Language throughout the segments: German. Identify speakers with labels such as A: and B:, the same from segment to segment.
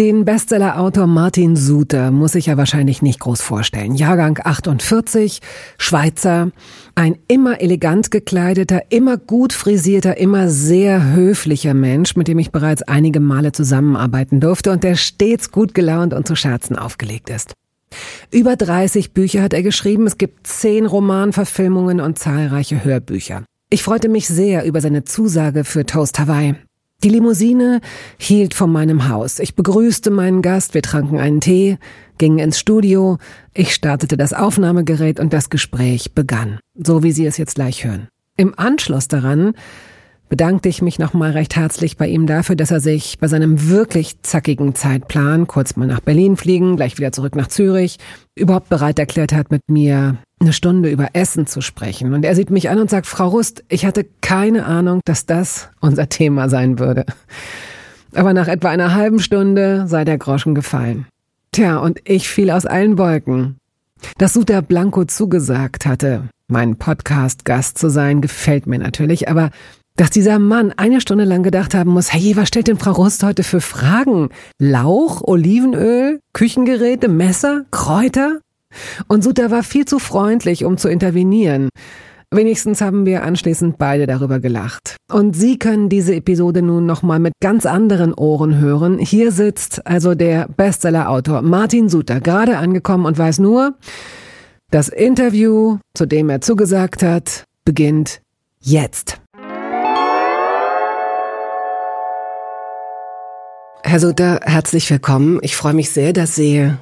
A: Den Bestsellerautor Martin Suter muss ich ja wahrscheinlich nicht groß vorstellen. Jahrgang 48, Schweizer, ein immer elegant gekleideter, immer gut frisierter, immer sehr höflicher Mensch, mit dem ich bereits einige Male zusammenarbeiten durfte und der stets gut gelaunt und zu Scherzen aufgelegt ist. Über 30 Bücher hat er geschrieben, es gibt zehn Romanverfilmungen und zahlreiche Hörbücher. Ich freute mich sehr über seine Zusage für Toast Hawaii. Die Limousine hielt vor meinem Haus. Ich begrüßte meinen Gast, wir tranken einen Tee, gingen ins Studio, ich startete das Aufnahmegerät und das Gespräch begann, so wie Sie es jetzt gleich hören. Im Anschluss daran bedankte ich mich nochmal recht herzlich bei ihm dafür, dass er sich bei seinem wirklich zackigen Zeitplan, kurz mal nach Berlin fliegen, gleich wieder zurück nach Zürich, überhaupt bereit erklärt hat, mit mir eine Stunde über Essen zu sprechen. Und er sieht mich an und sagt, Frau Rust, ich hatte keine Ahnung, dass das unser Thema sein würde. Aber nach etwa einer halben Stunde sei der Groschen gefallen. Tja, und ich fiel aus allen Wolken. Dass Suter Blanco zugesagt hatte, mein Podcast-Gast zu sein, gefällt mir natürlich, aber dass dieser Mann eine Stunde lang gedacht haben muss, hey, was stellt denn Frau Rust heute für Fragen? Lauch, Olivenöl, Küchengeräte, Messer, Kräuter? Und Suter war viel zu freundlich, um zu intervenieren. Wenigstens haben wir anschließend beide darüber gelacht. Und Sie können diese Episode nun nochmal mit ganz anderen Ohren hören. Hier sitzt also der Bestsellerautor Martin Suter, gerade angekommen und weiß nur, das Interview, zu dem er zugesagt hat, beginnt jetzt. Herr Sutter, herzlich willkommen. Ich freue mich sehr, dass Sie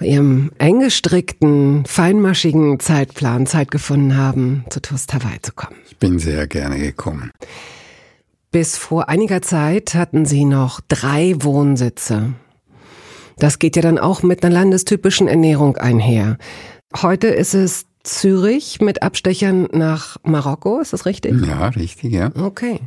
A: Ihrem eng gestrickten, feinmaschigen Zeitplan Zeit gefunden haben, zu Toast Hawaii zu kommen.
B: Ich bin sehr gerne gekommen.
A: Bis vor einiger Zeit hatten Sie noch drei Wohnsitze. Das geht ja dann auch mit einer landestypischen Ernährung einher. Heute ist es Zürich mit Abstechern nach Marokko, ist das richtig?
B: Ja, richtig, ja.
A: Okay.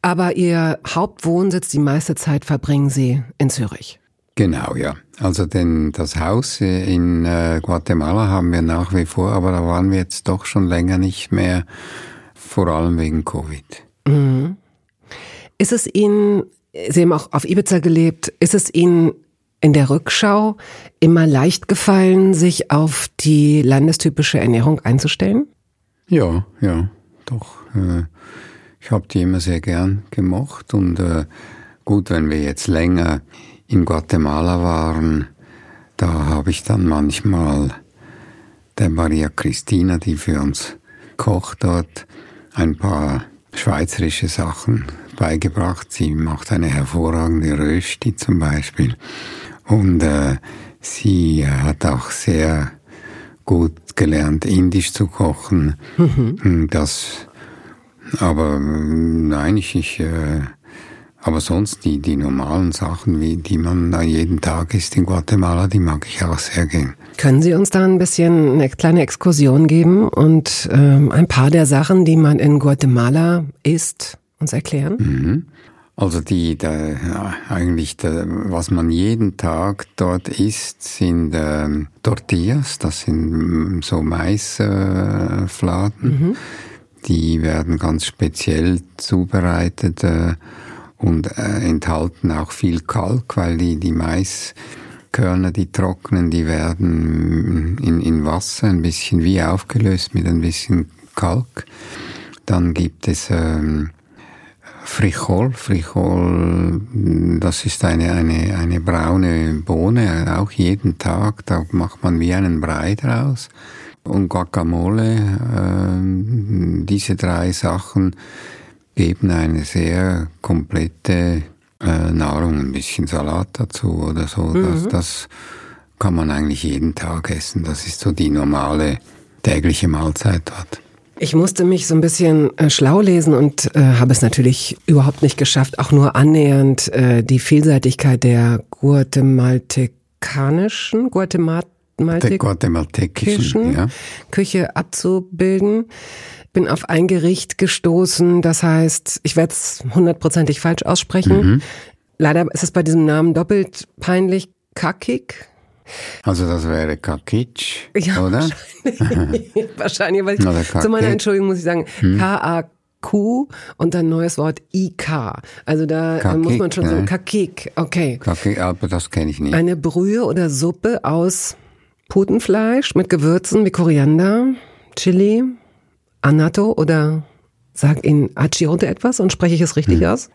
A: Aber Ihr Hauptwohnsitz, die meiste Zeit verbringen Sie in Zürich.
B: Genau, ja. Also denn das Haus in äh, Guatemala haben wir nach wie vor, aber da waren wir jetzt doch schon länger nicht mehr, vor allem wegen Covid. Mhm.
A: Ist es Ihnen, Sie haben auch auf Ibiza gelebt, ist es Ihnen in der Rückschau immer leicht gefallen, sich auf die landestypische Ernährung einzustellen?
B: Ja, ja, doch. Äh, ich habe die immer sehr gern gemocht und äh, gut, wenn wir jetzt länger in Guatemala waren, da habe ich dann manchmal der Maria Christina, die für uns kocht dort, ein paar schweizerische Sachen beigebracht. Sie macht eine hervorragende Rösti zum Beispiel. Und äh, sie hat auch sehr gut gelernt, indisch zu kochen. Mhm. Das aber nein, ich, ich äh, aber sonst die, die normalen Sachen, wie, die man da jeden Tag isst in Guatemala, die mag ich auch sehr gern.
A: Können Sie uns da ein bisschen eine kleine Exkursion geben und ähm, ein paar der Sachen, die man in Guatemala isst, uns erklären?
B: Mhm. Also die, der, ja, eigentlich, der, was man jeden Tag dort isst, sind ähm, Tortillas, das sind so Maisfladen. Äh, mhm. Die werden ganz speziell zubereitet äh, und äh, enthalten auch viel Kalk, weil die, die Maiskörner, die trocknen, die werden in, in Wasser ein bisschen wie aufgelöst mit ein bisschen Kalk. Dann gibt es ähm, Frichol. Frichol, das ist eine, eine, eine braune Bohne, auch jeden Tag. Da macht man wie einen Brei draus und Guacamole. Äh, diese drei Sachen geben eine sehr komplette äh, Nahrung, ein bisschen Salat dazu oder so. Mhm. Das, das kann man eigentlich jeden Tag essen. Das ist so die normale tägliche Mahlzeit dort.
A: Ich musste mich so ein bisschen äh, schlau lesen und äh, habe es natürlich überhaupt nicht geschafft, auch nur annähernd äh, die Vielseitigkeit der guatemaltekanischen, Guatemal guatemaltekischen ja. Küche abzubilden. Bin auf ein Gericht gestoßen, das heißt, ich werde es hundertprozentig falsch aussprechen. Mhm. Leider ist es bei diesem Namen doppelt peinlich. Kakik.
B: Also das wäre Kakic, ja, oder?
A: Wahrscheinlich, wahrscheinlich weil ich, zu meiner Entschuldigung muss ich sagen, hm. K-A-Q und dann neues Wort IK. Also da Kakik, muss man schon ne? so, Kakik, okay.
B: Kakik, aber das kenne ich nicht.
A: Eine Brühe oder Suppe aus Putenfleisch mit Gewürzen wie Koriander, Chili, Anato oder sag Ihnen Achiote etwas und spreche ich es richtig hm. aus?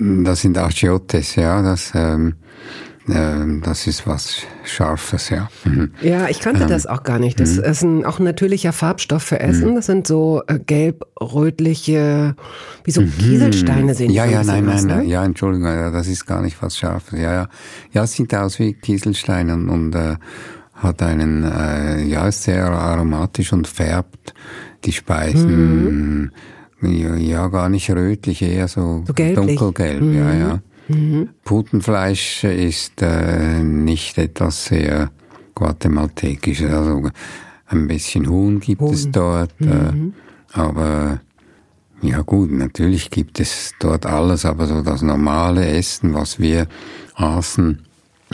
B: Das sind Achiotes, ja, das... Ähm ähm, das ist was Scharfes, ja.
A: Mhm. Ja, ich kannte ähm, das auch gar nicht. Das mhm. ist ein, auch ein natürlicher Farbstoff für Essen. Mhm. Das sind so äh, gelb-rötliche, wie so mhm. Kieselsteine sehen
B: Ja, ja, nein, nein, ne? ja, Entschuldigung, das ist gar nicht was Scharfes. Ja, ja, ja, es sieht aus wie Kieselsteine und, und äh, hat einen, äh, ja, ist sehr aromatisch und färbt die Speisen. Ja, ja, gar nicht rötlich, eher so, so dunkelgelb, ja, ja. Mhm. Putenfleisch ist äh, nicht etwas sehr guatemaltekisches. Also ein bisschen Huhn gibt Huhn. es dort, äh, mhm. äh, aber ja gut, natürlich gibt es dort alles, aber so das normale Essen, was wir aßen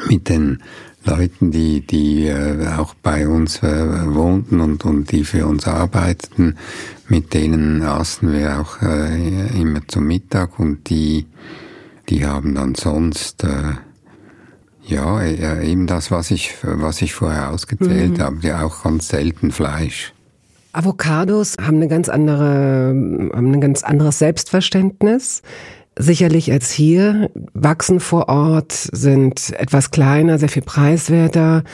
B: mit den Leuten, die, die äh, auch bei uns äh, wohnten und, und die für uns arbeiteten, mit denen aßen wir auch äh, immer zum Mittag und die die haben dann sonst äh, ja eben das, was ich was ich vorher ausgezählt mhm. habe, ja auch ganz selten Fleisch.
A: Avocados haben eine ganz andere, haben ein ganz anderes Selbstverständnis. Sicherlich als hier, wachsen vor Ort, sind etwas kleiner, sehr viel preiswerter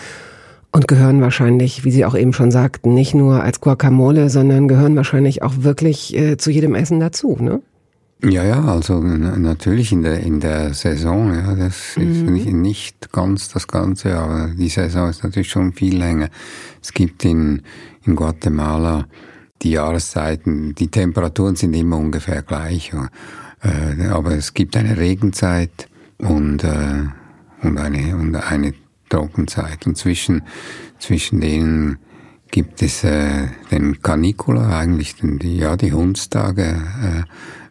A: und gehören wahrscheinlich, wie Sie auch eben schon sagten, nicht nur als Guacamole, sondern gehören wahrscheinlich auch wirklich äh, zu jedem Essen dazu, ne?
B: Ja, ja, also natürlich in der, in der Saison, ja, das mhm. ist nicht, nicht ganz das Ganze, aber die Saison ist natürlich schon viel länger. Es gibt in, in Guatemala die Jahreszeiten, die Temperaturen sind immer ungefähr gleich, äh, aber es gibt eine Regenzeit und, äh, und, eine, und eine Trockenzeit und zwischen, zwischen denen gibt es äh, den Canicula, eigentlich den, die, ja, die Hundstage, äh,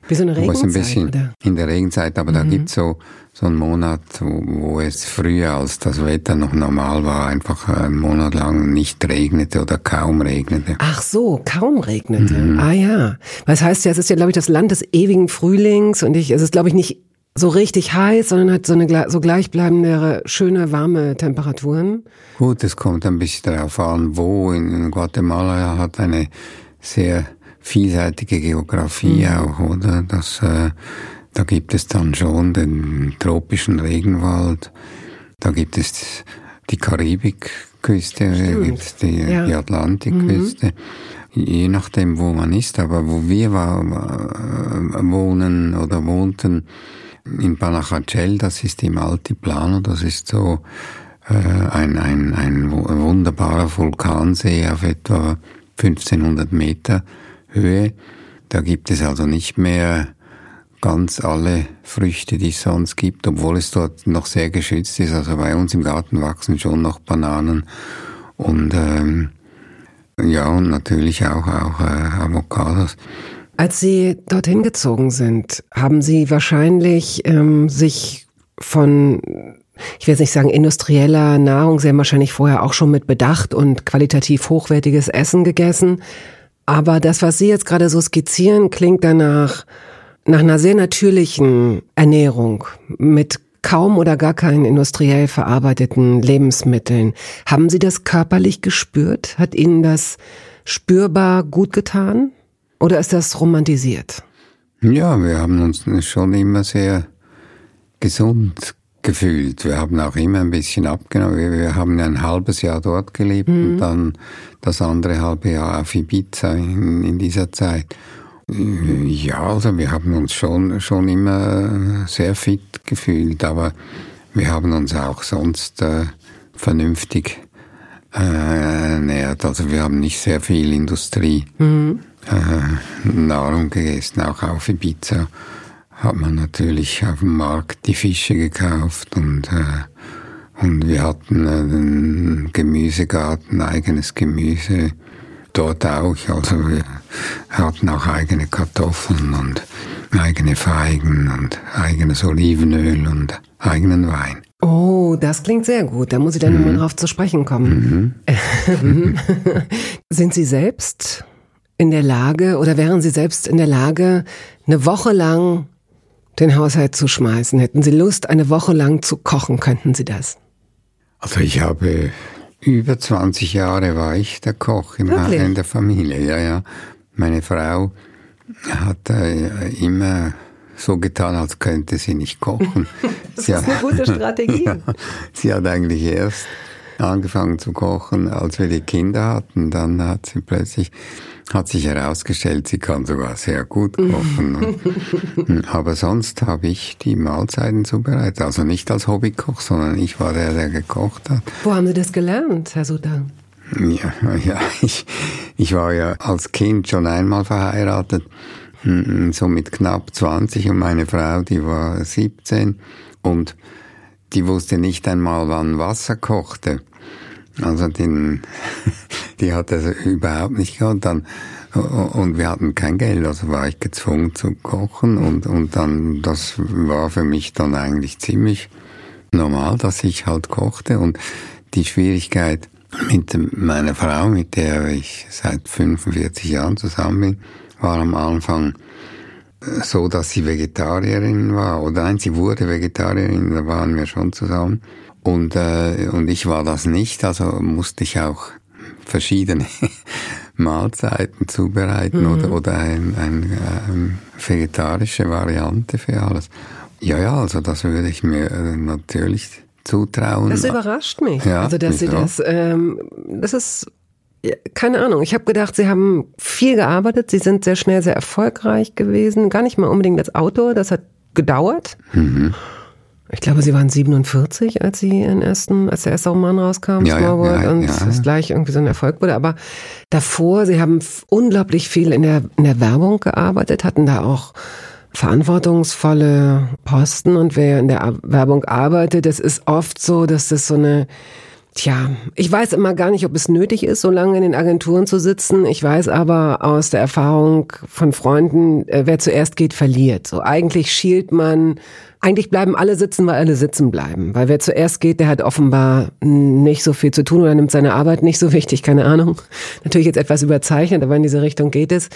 A: wie so eine Regenzeit,
B: ein bisschen oder? In der Regenzeit, aber mhm. da gibt's so, so einen Monat, wo, es früher, als das Wetter noch normal war, einfach einen Monat lang nicht regnete oder kaum regnete.
A: Ach so, kaum regnete. Mhm. Ah ja. Das heißt ja, es ist ja, glaube ich, das Land des ewigen Frühlings und ich, es ist, glaube ich, nicht so richtig heiß, sondern hat so eine so gleichbleibende, schöne, warme Temperaturen.
B: Gut, es kommt ein bisschen darauf an, wo. In Guatemala hat eine sehr vielseitige Geografie mhm. auch, oder? Das, äh, da gibt es dann schon den tropischen Regenwald, da gibt es die Karibikküste, da gibt es die, ja. die Atlantikküste. Mhm. Je nachdem, wo man ist, aber wo wir war, wohnen oder wohnten, in Panajachel, das ist im Altiplano, das ist so äh, ein, ein, ein wunderbarer Vulkansee auf etwa 1500 Meter Höhe. Da gibt es also nicht mehr ganz alle Früchte, die es sonst gibt, obwohl es dort noch sehr geschützt ist. Also bei uns im Garten wachsen schon noch Bananen und ähm, ja und natürlich auch auch äh, Avocados.
A: Als Sie dorthin gezogen sind, haben Sie wahrscheinlich ähm, sich von ich will jetzt nicht sagen industrieller Nahrung, Sie haben wahrscheinlich vorher auch schon mit Bedacht und qualitativ hochwertiges Essen gegessen. Aber das, was Sie jetzt gerade so skizzieren, klingt danach nach einer sehr natürlichen Ernährung mit kaum oder gar keinen industriell verarbeiteten Lebensmitteln. Haben Sie das körperlich gespürt? Hat Ihnen das spürbar gut getan? Oder ist das romantisiert?
B: Ja, wir haben uns schon immer sehr gesund gefühlt. Wir haben auch immer ein bisschen abgenommen. Wir, wir haben ein halbes Jahr dort gelebt mhm. und dann das andere halbe Jahr auf Ibiza in, in dieser Zeit. Ja, also wir haben uns schon, schon immer sehr fit gefühlt, aber wir haben uns auch sonst äh, vernünftig äh, ernährt. Also wir haben nicht sehr viel Industrie mhm. äh, Nahrung gegessen, auch auf Ibiza hat man natürlich auf dem Markt die Fische gekauft und, äh, Und wir hatten einen Gemüsegarten, eigenes Gemüse dort auch. Also wir hatten auch eigene Kartoffeln und eigene Feigen und eigenes Olivenöl und eigenen Wein.
A: Oh, das klingt sehr gut. Da muss ich dann mhm. mal drauf zu sprechen kommen. Mhm. Sind Sie selbst in der Lage oder wären Sie selbst in der Lage, eine Woche lang den Haushalt zu schmeißen? Hätten Sie Lust, eine Woche lang zu kochen? Könnten Sie das?
B: Also ich habe über 20 Jahre war ich der Koch im in der Familie. Ja, ja. Meine Frau hat äh, immer so getan, als könnte sie nicht kochen.
A: das sie ist eine gute Strategie. Ja,
B: sie hat eigentlich erst angefangen zu kochen, als wir die Kinder hatten. Dann hat sie plötzlich, hat sich herausgestellt, sie kann sogar sehr gut kochen. Aber sonst habe ich die Mahlzeiten zubereitet. Also nicht als Hobbykoch, sondern ich war der, der gekocht hat.
A: Wo haben Sie das gelernt, Herr Sudan?
B: Ja, ja ich, ich war ja als Kind schon einmal verheiratet hm, so mit knapp 20 und meine Frau, die war 17 und die wusste nicht einmal, wann Wasser kochte. Also den, die hat das überhaupt nicht gehabt. Dann, und wir hatten kein Geld, also war ich gezwungen zu kochen und, und dann, das war für mich dann eigentlich ziemlich normal, dass ich halt kochte und die Schwierigkeit mit meiner Frau, mit der ich seit 45 Jahren zusammen bin, war am Anfang so, dass sie Vegetarierin war. Oder nein, sie wurde Vegetarierin, da waren wir schon zusammen. Und, äh, und ich war das nicht, also musste ich auch verschiedene Mahlzeiten zubereiten mhm. oder, oder eine ein, ähm, vegetarische Variante für alles. Ja, ja, also das würde ich mir äh, natürlich zutrauen.
A: Das überrascht mich. Ja, also dass Sie das, ähm, das ist keine Ahnung. Ich habe gedacht, Sie haben viel gearbeitet. Sie sind sehr schnell sehr erfolgreich gewesen. Gar nicht mal unbedingt als Autor. Das hat gedauert. Mhm. Ich glaube, Sie waren 47, als Sie Ihren ersten, als der erste Roman rauskam, ja, Small World, ja, und ja. es gleich irgendwie so ein Erfolg wurde. Aber davor, Sie haben unglaublich viel in der, in der Werbung gearbeitet, hatten da auch verantwortungsvolle Posten. Und wer in der Werbung arbeitet, es ist oft so, dass das so eine Tja, ich weiß immer gar nicht, ob es nötig ist, so lange in den Agenturen zu sitzen. Ich weiß aber aus der Erfahrung von Freunden, äh, wer zuerst geht, verliert. So eigentlich schielt man, eigentlich bleiben alle sitzen, weil alle sitzen bleiben. Weil wer zuerst geht, der hat offenbar nicht so viel zu tun oder nimmt seine Arbeit nicht so wichtig, keine Ahnung. Natürlich jetzt etwas überzeichnet, aber in diese Richtung geht es.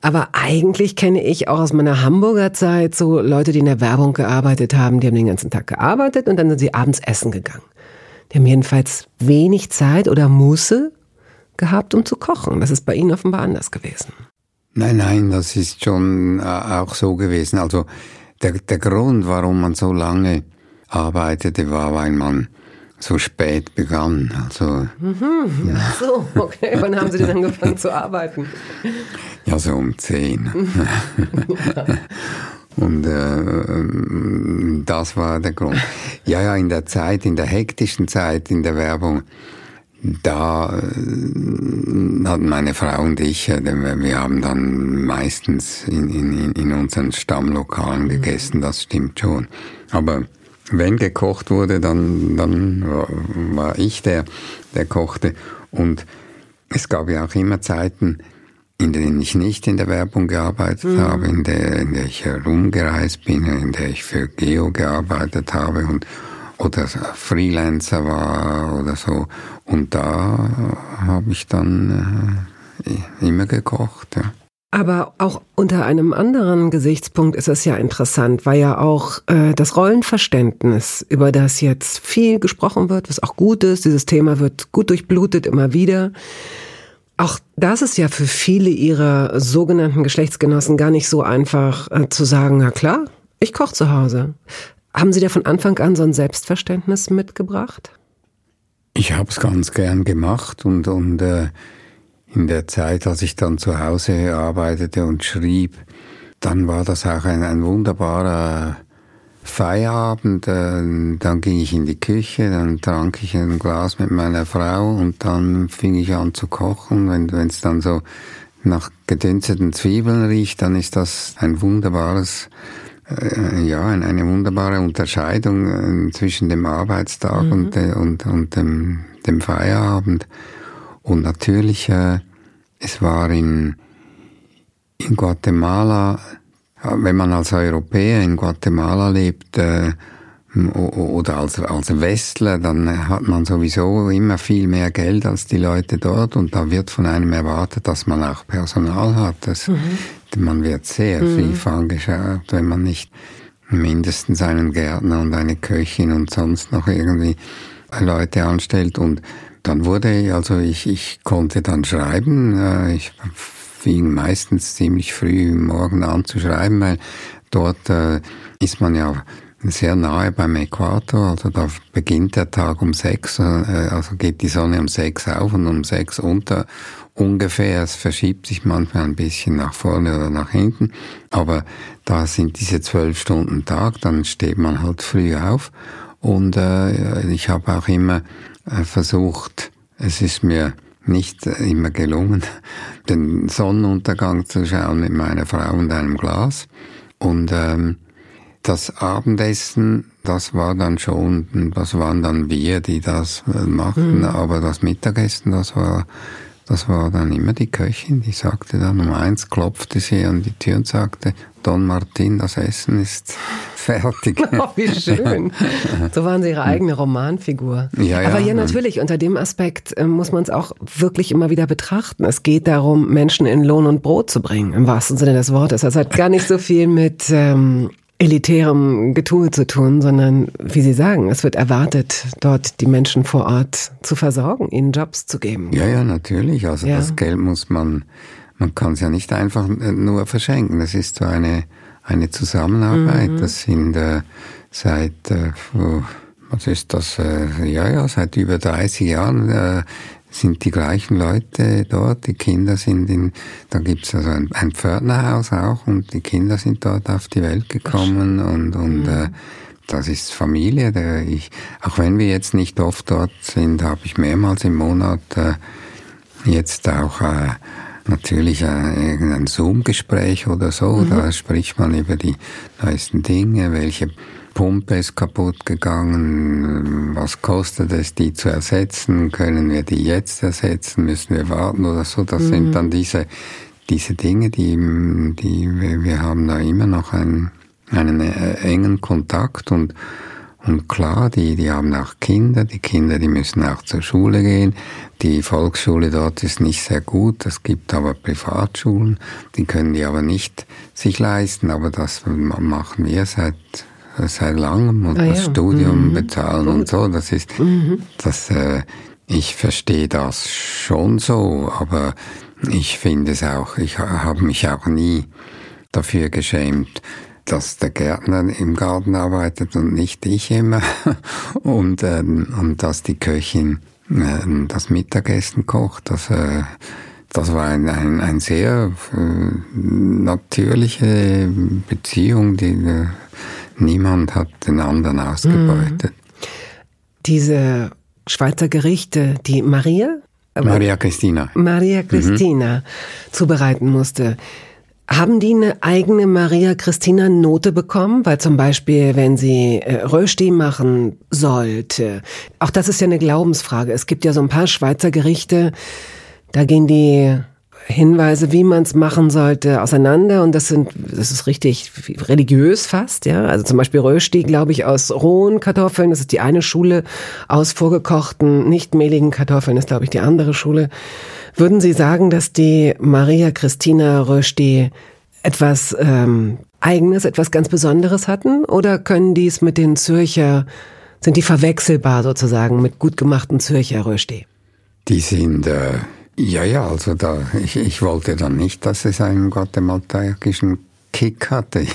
A: Aber eigentlich kenne ich auch aus meiner Hamburger Zeit so Leute, die in der Werbung gearbeitet haben, die haben den ganzen Tag gearbeitet und dann sind sie abends essen gegangen. Die haben jedenfalls wenig Zeit oder Muße gehabt, um zu kochen. Das ist bei Ihnen offenbar anders gewesen.
B: Nein, nein, das ist schon äh, auch so gewesen. Also der, der Grund, warum man so lange arbeitete, war, weil man so spät begann. Also,
A: mhm, ja. So, okay. Wann haben Sie denn angefangen zu arbeiten?
B: Ja, so um zehn. ja. Und äh, das war der Grund. Ja, ja, in der Zeit, in der hektischen Zeit in der Werbung, da äh, hatten meine Frau und ich, äh, wir haben dann meistens in, in, in unseren Stammlokalen gegessen, das stimmt schon. Aber wenn gekocht wurde, dann, dann war ich der, der kochte. Und es gab ja auch immer Zeiten, in denen ich nicht in der Werbung gearbeitet mhm. habe, in der, in der ich herumgereist bin, in der ich für Geo gearbeitet habe und oder Freelancer war oder so. Und da habe ich dann äh, immer gekocht. Ja.
A: Aber auch unter einem anderen Gesichtspunkt ist es ja interessant, weil ja auch äh, das Rollenverständnis, über das jetzt viel gesprochen wird, was auch gut ist, dieses Thema wird gut durchblutet immer wieder. Auch das ist ja für viele ihrer sogenannten Geschlechtsgenossen gar nicht so einfach äh, zu sagen, na klar, ich koche zu Hause. Haben Sie da von Anfang an so ein Selbstverständnis mitgebracht?
B: Ich habe es ganz gern gemacht und, und äh, in der Zeit, als ich dann zu Hause arbeitete und schrieb, dann war das auch ein, ein wunderbarer Feierabend, äh, dann ging ich in die Küche, dann trank ich ein Glas mit meiner Frau und dann fing ich an zu kochen. Wenn es dann so nach gedünsteten Zwiebeln riecht, dann ist das ein wunderbares äh, ja, eine wunderbare Unterscheidung äh, zwischen dem Arbeitstag mhm. und, äh, und, und dem, dem Feierabend. Und natürlich, äh, es war in, in Guatemala, wenn man als Europäer in Guatemala lebt, äh, oder als, als Westler, dann hat man sowieso immer viel mehr Geld als die Leute dort und da wird von einem erwartet, dass man auch Personal hat. Das, mhm. Man wird sehr mhm. schief angeschaut, wenn man nicht mindestens einen Gärtner und eine Köchin und sonst noch irgendwie Leute anstellt und dann wurde, also ich, ich konnte dann schreiben, äh, ich fing meistens ziemlich früh morgen an zu schreiben, weil dort äh, ist man ja sehr nahe beim Äquator, also da beginnt der Tag um sechs, äh, also geht die Sonne um sechs auf und um sechs unter ungefähr. Es verschiebt sich manchmal ein bisschen nach vorne oder nach hinten, aber da sind diese zwölf Stunden Tag, dann steht man halt früh auf. Und äh, ich habe auch immer äh, versucht, es ist mir nicht immer gelungen, den Sonnenuntergang zu schauen mit meiner Frau und einem Glas und ähm, das Abendessen, das war dann schon, das waren dann wir, die das äh, machten, mhm. aber das Mittagessen, das war, das war dann immer die Köchin, die sagte dann um eins, klopfte sie an die Tür und sagte, Don Martin, das Essen ist fertig.
A: Oh, wie schön. So waren Sie Ihre eigene Romanfigur. Ja, ja. Aber ja, natürlich, unter dem Aspekt äh, muss man es auch wirklich immer wieder betrachten. Es geht darum, Menschen in Lohn und Brot zu bringen, im wahrsten Sinne des Wortes. Das hat gar nicht so viel mit ähm, elitärem Getue zu tun, sondern, wie Sie sagen, es wird erwartet, dort die Menschen vor Ort zu versorgen, ihnen Jobs zu geben.
B: Ja, ja, natürlich. Also ja. das Geld muss man, man kann es ja nicht einfach nur verschenken. Das ist so eine, eine Zusammenarbeit. Mhm. Das sind äh, seit, äh, was ist das, äh, ja, ja, seit über 30 Jahren äh, sind die gleichen Leute dort, die Kinder sind in, da gibt's also ein, ein Pförtnerhaus auch und die Kinder sind dort auf die Welt gekommen und, und mhm. äh, das ist Familie. Der ich, auch wenn wir jetzt nicht oft dort sind, habe ich mehrmals im Monat äh, jetzt auch äh, natürlich äh, irgendein Zoom-Gespräch oder so. Mhm. Da spricht man über die neuesten Dinge, welche Pumpe ist kaputt gegangen, was kostet es, die zu ersetzen, können wir die jetzt ersetzen, müssen wir warten oder so. Das mhm. sind dann diese, diese Dinge, die, die wir haben da immer noch einen, einen äh, engen Kontakt und, und klar, die, die haben auch Kinder, die Kinder, die müssen auch zur Schule gehen. Die Volksschule dort ist nicht sehr gut, es gibt aber Privatschulen, die können die aber nicht sich leisten, aber das machen wir seit seit langem und ah, das ja. Studium mhm. bezahlen Gut. und so. Das ist, mhm. das, äh, ich verstehe das schon so, aber ich finde es auch, ich habe mich auch nie dafür geschämt, dass der Gärtner im Garten arbeitet und nicht ich immer und, ähm, und dass die Köchin äh, das Mittagessen kocht. Das, äh, das war ein, ein, ein sehr äh, natürliche Beziehung, die äh, Niemand hat den anderen ausgebeutet.
A: Diese Schweizer Gerichte, die Maria?
B: Maria Christina.
A: Maria mhm. Christina mhm. zubereiten musste. Haben die eine eigene Maria Christina Note bekommen? Weil zum Beispiel, wenn sie äh, Rösti machen sollte, auch das ist ja eine Glaubensfrage. Es gibt ja so ein paar Schweizer Gerichte, da gehen die Hinweise, wie man es machen sollte, auseinander. Und das sind, das ist richtig religiös fast, ja. Also zum Beispiel Rösti, glaube ich, aus rohen Kartoffeln. Das ist die eine Schule. Aus vorgekochten, nicht mehligen Kartoffeln ist, glaube ich, die andere Schule. Würden Sie sagen, dass die Maria Christina Rösti etwas ähm, Eigenes, etwas ganz Besonderes hatten? Oder können die es mit den Zürcher, sind die verwechselbar sozusagen mit gut gemachten Zürcher Rösti?
B: Die sind äh ja, ja, also da, ich, ich wollte dann nicht, dass es einen guatemaltekischen Kick hatte.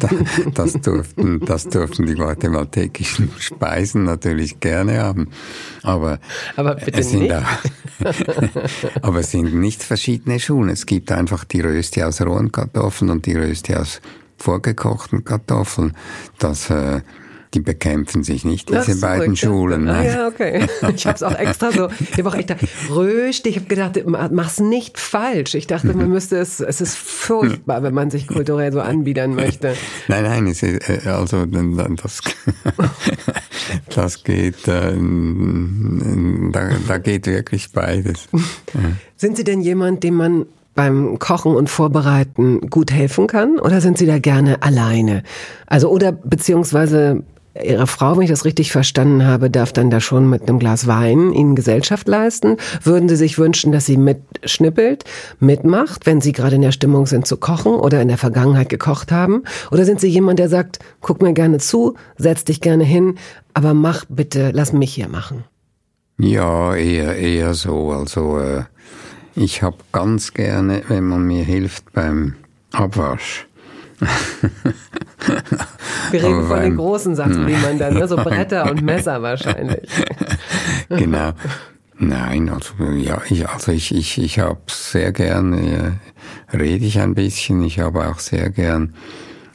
B: das, durften, das durften die guatemaltekischen Speisen natürlich gerne haben. Aber,
A: aber bitte es sind nicht.
B: Auch, aber es sind nicht verschiedene Schulen. Es gibt einfach die Rösti aus rohen Kartoffeln und die Rösti aus vorgekochten Kartoffeln. Das, äh, die bekämpfen sich nicht, diese Ach, beiden Schulen.
A: Ah, ja, okay. Ich habe es auch extra so, ich habe auch echt röst, ich habe gedacht, mach's nicht falsch. Ich dachte, man müsste es, es ist furchtbar, wenn man sich kulturell so anbiedern möchte.
B: Nein, nein, es ist, äh, also das, das geht, äh, da, da geht wirklich beides.
A: Sind Sie denn jemand, dem man beim Kochen und Vorbereiten gut helfen kann? Oder sind Sie da gerne alleine? Also, oder beziehungsweise Ihre Frau, wenn ich das richtig verstanden habe, darf dann da schon mit einem Glas Wein Ihnen Gesellschaft leisten. Würden Sie sich wünschen, dass sie mitschnippelt, mitmacht, wenn Sie gerade in der Stimmung sind zu kochen oder in der Vergangenheit gekocht haben? Oder sind Sie jemand, der sagt, guck mir gerne zu, setz dich gerne hin, aber mach bitte, lass mich hier machen?
B: Ja, eher, eher so. Also äh, ich habe ganz gerne, wenn man mir hilft beim Abwasch.
A: Wir reden von den großen Sachen, die man dann, ne? so Bretter und Messer wahrscheinlich.
B: genau. Nein, also ja, ich, also ich, ich, ich habe sehr gern, äh, rede ich ein bisschen, ich habe auch sehr gern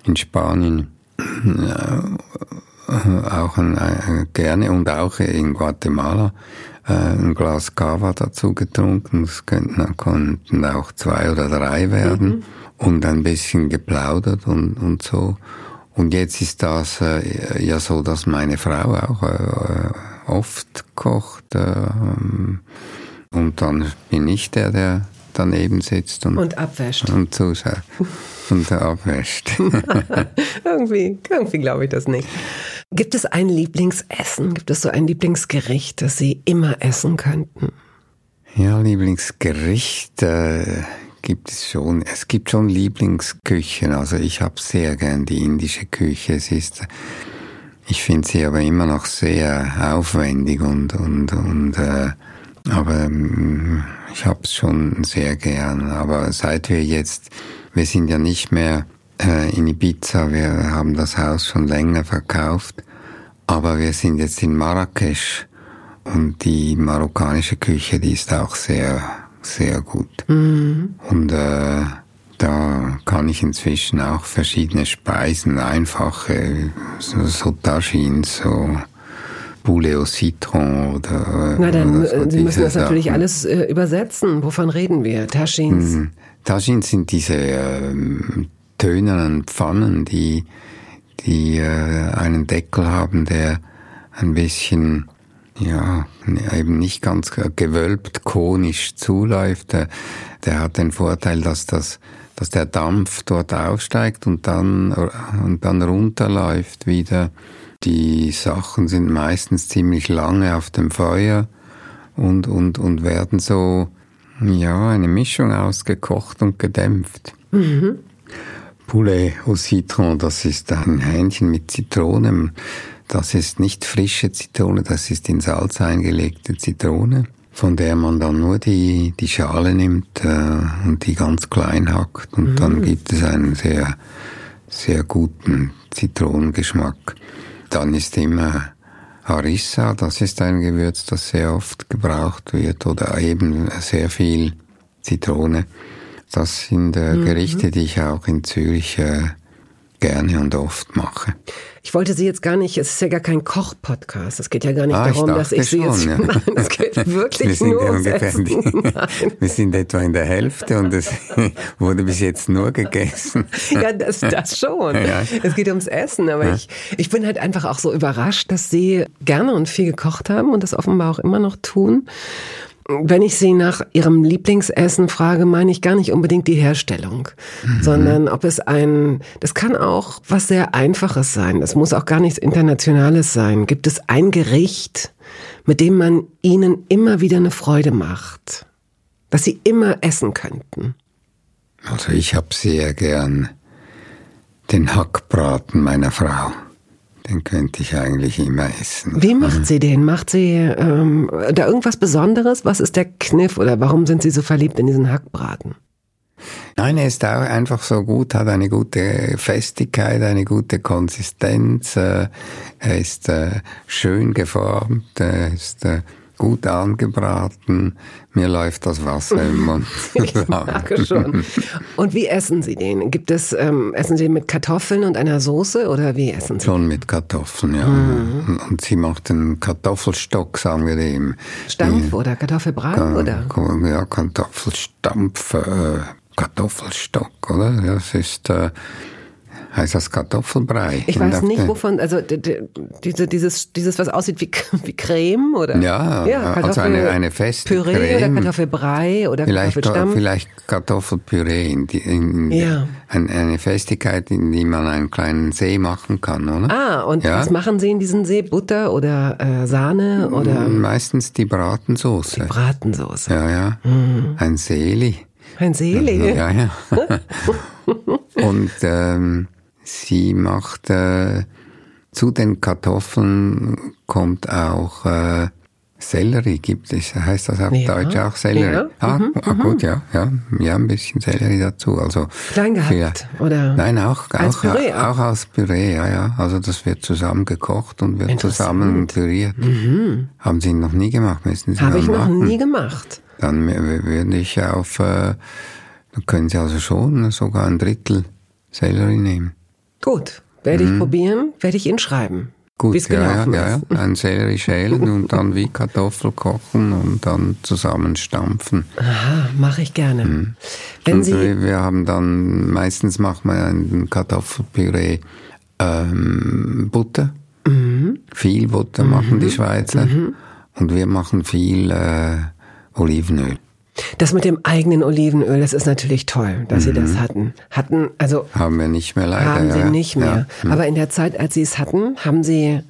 B: in Spanien äh, auch ein, äh, gerne und auch in Guatemala äh, ein Glas Cava dazu getrunken. Das könnten, konnten auch zwei oder drei werden. Mhm und ein bisschen geplaudert und, und so. Und jetzt ist das äh, ja so, dass meine Frau auch äh, oft kocht. Äh, und dann bin ich der, der daneben sitzt und,
A: und abwäscht.
B: Und zuschaut. und abwäscht.
A: irgendwie, irgendwie glaube ich das nicht. Gibt es ein Lieblingsessen? Gibt es so ein Lieblingsgericht, das Sie immer essen könnten?
B: Ja, Lieblingsgericht. Gibt es schon. Es gibt schon Lieblingsküchen. Also ich habe sehr gern die indische Küche. Es ist, ich finde sie aber immer noch sehr aufwendig und und und. Äh, aber mm, ich habe es schon sehr gern. Aber seit wir jetzt, wir sind ja nicht mehr äh, in Ibiza. Wir haben das Haus schon länger verkauft. Aber wir sind jetzt in Marrakesch und die marokkanische Küche, die ist auch sehr sehr gut. Mhm. Und äh, da kann ich inzwischen auch verschiedene Speisen, einfache, so, so Taschins, so Poulet au Citron oder.
A: Na dann, oder so Sie müssen das natürlich Sachen. alles äh, übersetzen. Wovon reden wir? Taschins? Mhm.
B: Taschins sind diese äh, tönernen Pfannen, die, die äh, einen Deckel haben, der ein bisschen ja, eben nicht ganz gewölbt, konisch zuläuft. Der, der hat den Vorteil, dass das, dass der Dampf dort aufsteigt und dann, und dann runterläuft wieder. Die Sachen sind meistens ziemlich lange auf dem Feuer und, und, und werden so, ja, eine Mischung ausgekocht und gedämpft. Mhm. Poulet au Citron, das ist ein Hähnchen mit Zitronen das ist nicht frische Zitrone, das ist in Salz eingelegte Zitrone, von der man dann nur die, die Schale nimmt äh, und die ganz klein hackt. Und mhm. dann gibt es einen sehr, sehr guten Zitronengeschmack. Dann ist immer Harissa, das ist ein Gewürz, das sehr oft gebraucht wird, oder eben sehr viel Zitrone. Das sind äh, mhm. Gerichte, die ich auch in Zürich äh, gerne und oft mache.
A: Ich wollte Sie jetzt gar nicht, es ist ja gar kein Koch-Podcast. Es geht ja gar nicht ah, darum, ich dass ich Sie jetzt. Ja. Nein, es geht wirklich nur ums Essen.
B: wir sind etwa in der Hälfte und es wurde bis jetzt nur gegessen.
A: Ja, das, das schon. Ja. Es geht ums Essen, aber ja. ich, ich bin halt einfach auch so überrascht, dass Sie gerne und viel gekocht haben und das offenbar auch immer noch tun. Wenn ich Sie nach Ihrem Lieblingsessen frage, meine ich gar nicht unbedingt die Herstellung, mhm. sondern ob es ein, das kann auch was sehr Einfaches sein. Das muss auch gar nichts Internationales sein. Gibt es ein Gericht, mit dem man Ihnen immer wieder eine Freude macht, das Sie immer essen könnten?
B: Also ich habe sehr gern den Hackbraten meiner Frau. Den könnte ich eigentlich immer essen.
A: Wie macht sie den? Macht sie ähm, da irgendwas Besonderes? Was ist der Kniff oder warum sind Sie so verliebt in diesen Hackbraten?
B: Nein, er ist auch einfach so gut, hat eine gute Festigkeit, eine gute Konsistenz. Äh, er ist äh, schön geformt, er ist äh, gut angebraten. Mir läuft das Wasser im Mund.
A: ich merke schon. Und wie essen Sie den? Gibt es, ähm, essen Sie den mit Kartoffeln und einer Soße oder wie essen Sie
B: Schon mit Kartoffeln, ja. Mhm. Und sie macht den Kartoffelstock, sagen wir dem.
A: Stampf oder Kartoffelbrei, oder?
B: Ja, Kartoffelstampf, äh, Kartoffelstock, oder? Das ist... Äh, heißt das Kartoffelbrei.
A: Ich weiß nicht, wovon, also diese, dieses, dieses, was aussieht wie, wie Creme oder?
B: Ja, ja also eine, eine feste
A: Püree
B: Creme.
A: oder Kartoffelbrei oder
B: vielleicht,
A: Kartoffelstampf.
B: Vielleicht Kartoffelpüree, in, die, in
A: ja.
B: eine, eine Festigkeit, in die man einen kleinen See machen kann, oder?
A: Ah, und ja? was machen Sie in diesen See? Butter oder äh, Sahne oder?
B: Meistens die Bratensoße.
A: Die Bratensoße.
B: Ja, ja. Mhm. Ein Seeli.
A: Ein Seeli?
B: Ja, ja. und ähm, Sie macht äh, zu den Kartoffeln kommt auch äh, Sellerie, gibt es, heißt das auf ja, Deutsch auch Sellerie? Ja. Ah, mhm, ah, mhm. gut, ja, ja, ja, ein bisschen Sellerie dazu. Also
A: klein gehabt oder?
B: Nein, auch
A: als
B: auch,
A: Püree,
B: auch, als Püree, ja, ja. Also das wird zusammen gekocht und wird zusammen püriert. Mhm. Haben Sie noch nie gemacht? Müssen Sie
A: Habe ich noch
B: machen.
A: nie gemacht.
B: Dann würde ich auf, äh, dann können Sie also schon sogar ein Drittel Sellerie nehmen.
A: Gut, werde ich mhm. probieren, werde ich Ihnen schreiben.
B: Gut, ja, ja, ja. Ein Sellerie schälen und dann wie Kartoffel kochen und dann zusammenstampfen.
A: Aha, mache ich gerne. Mhm. Wenn
B: und
A: Sie
B: wir, wir haben dann, meistens macht man ein Kartoffelpüree ähm, Butter. Mhm. Viel Butter machen die mhm. Schweizer. Mhm. Und wir machen viel äh, Olivenöl.
A: Das mit dem eigenen Olivenöl, das ist natürlich toll, dass mhm. Sie das mhm. hatten. Hatten, also.
B: Haben wir nicht mehr leider.
A: Haben Sie
B: ja.
A: nicht mehr. Ja. Aber in der Zeit, als Sie es hatten, haben Sie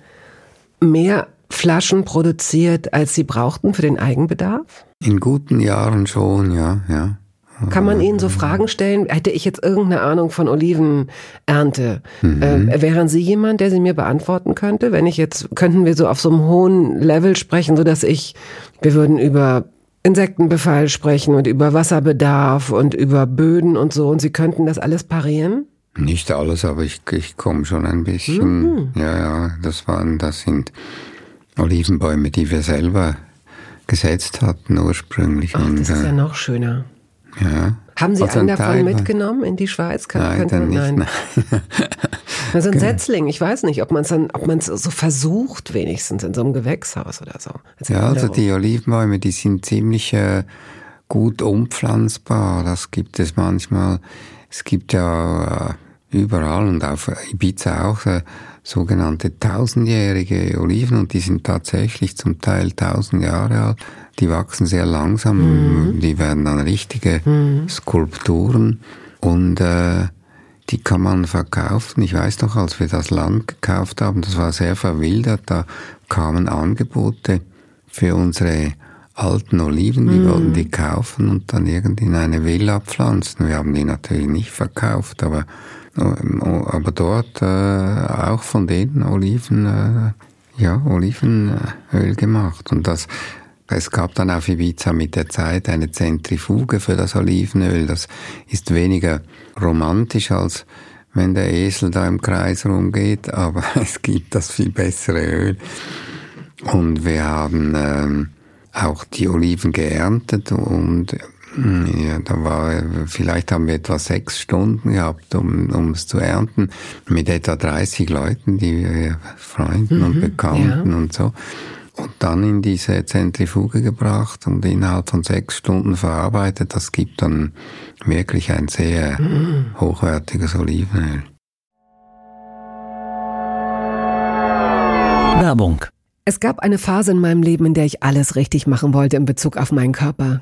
A: mehr Flaschen produziert, als Sie brauchten für den Eigenbedarf?
B: In guten Jahren schon, ja, ja.
A: Kann man Ihnen so Fragen stellen? Hätte ich jetzt irgendeine Ahnung von Olivenernte? Mhm. Äh, wären Sie jemand, der sie mir beantworten könnte? Wenn ich jetzt, könnten wir so auf so einem hohen Level sprechen, so dass ich, wir würden über Insektenbefall sprechen und über Wasserbedarf und über Böden und so und Sie könnten das alles parieren?
B: Nicht alles, aber ich, ich komme schon ein bisschen. Mhm. Ja, ja, das waren, das sind Olivenbäume, die wir selber gesetzt hatten ursprünglich.
A: Ach, und, das ist ja noch schöner.
B: Ja.
A: Haben Sie einen davon Teil, mitgenommen in die Schweiz?
B: Kann, nein, könnte,
A: nicht,
B: nein.
A: nein. Also ein Setzling, ich weiß nicht, ob man es ob man es so versucht, wenigstens in so einem Gewächshaus oder so.
B: ja, also die Olivenbäume, die sind ziemlich äh, gut umpflanzbar. Das gibt es manchmal. Es gibt ja äh, überall und auf Ibiza auch äh, sogenannte tausendjährige Oliven und die sind tatsächlich zum Teil tausend Jahre alt. Die wachsen sehr langsam, mhm. die werden dann richtige mhm. Skulpturen und äh, die kann man verkaufen. Ich weiß noch, als wir das Land gekauft haben, das war sehr verwildert, da kamen Angebote für unsere alten Oliven, die mm. wollten die kaufen und dann irgendwie in eine Villa pflanzen. Wir haben die natürlich nicht verkauft, aber, aber dort äh, auch von den Oliven, äh, ja, Olivenöl gemacht. Und das, es gab dann auf Ibiza mit der Zeit eine Zentrifuge für das Olivenöl. Das ist weniger romantisch, als wenn der Esel da im Kreis rumgeht, aber es gibt das viel bessere Öl. Und wir haben ähm, auch die Oliven geerntet und ja, da war, vielleicht haben wir etwa sechs Stunden gehabt, um, um es zu ernten, mit etwa 30 Leuten, die wir Freunden mhm, und Bekannten ja. und so und dann in diese Zentrifuge gebracht und innerhalb von sechs Stunden verarbeitet. Das gibt dann wirklich ein sehr mm. hochwertiges Olivenöl.
A: Werbung. Es gab eine Phase in meinem Leben, in der ich alles richtig machen wollte in Bezug auf meinen Körper.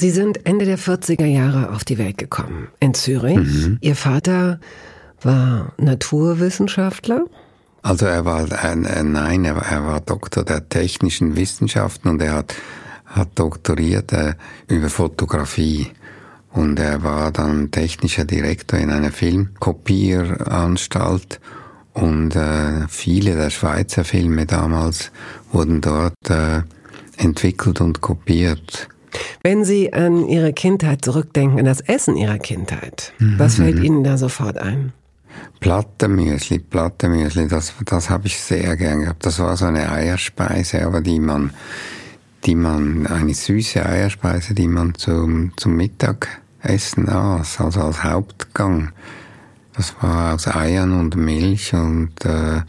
A: Sie sind Ende der 40er Jahre auf die Welt gekommen, in Zürich. Mhm. Ihr Vater war Naturwissenschaftler.
B: Also er war, ein, äh, nein, er war, er war Doktor der technischen Wissenschaften und er hat, hat doktoriert äh, über Fotografie. Und er war dann technischer Direktor in einer Filmkopieranstalt und äh, viele der Schweizer Filme damals wurden dort äh, entwickelt und kopiert.
A: Wenn Sie an Ihre Kindheit zurückdenken, an das Essen Ihrer Kindheit, mhm. was fällt. Ihnen da sofort ein?
B: Plattenmüsli, Plattenmüsli, das, das habe ich sehr gern gehabt. Das war so eine Eierspeise, aber die man, die man, eine süße Eierspeise, die man zum, zum Mittagessen aß, also als Hauptgang. Das war aus Eiern und Milch und äh,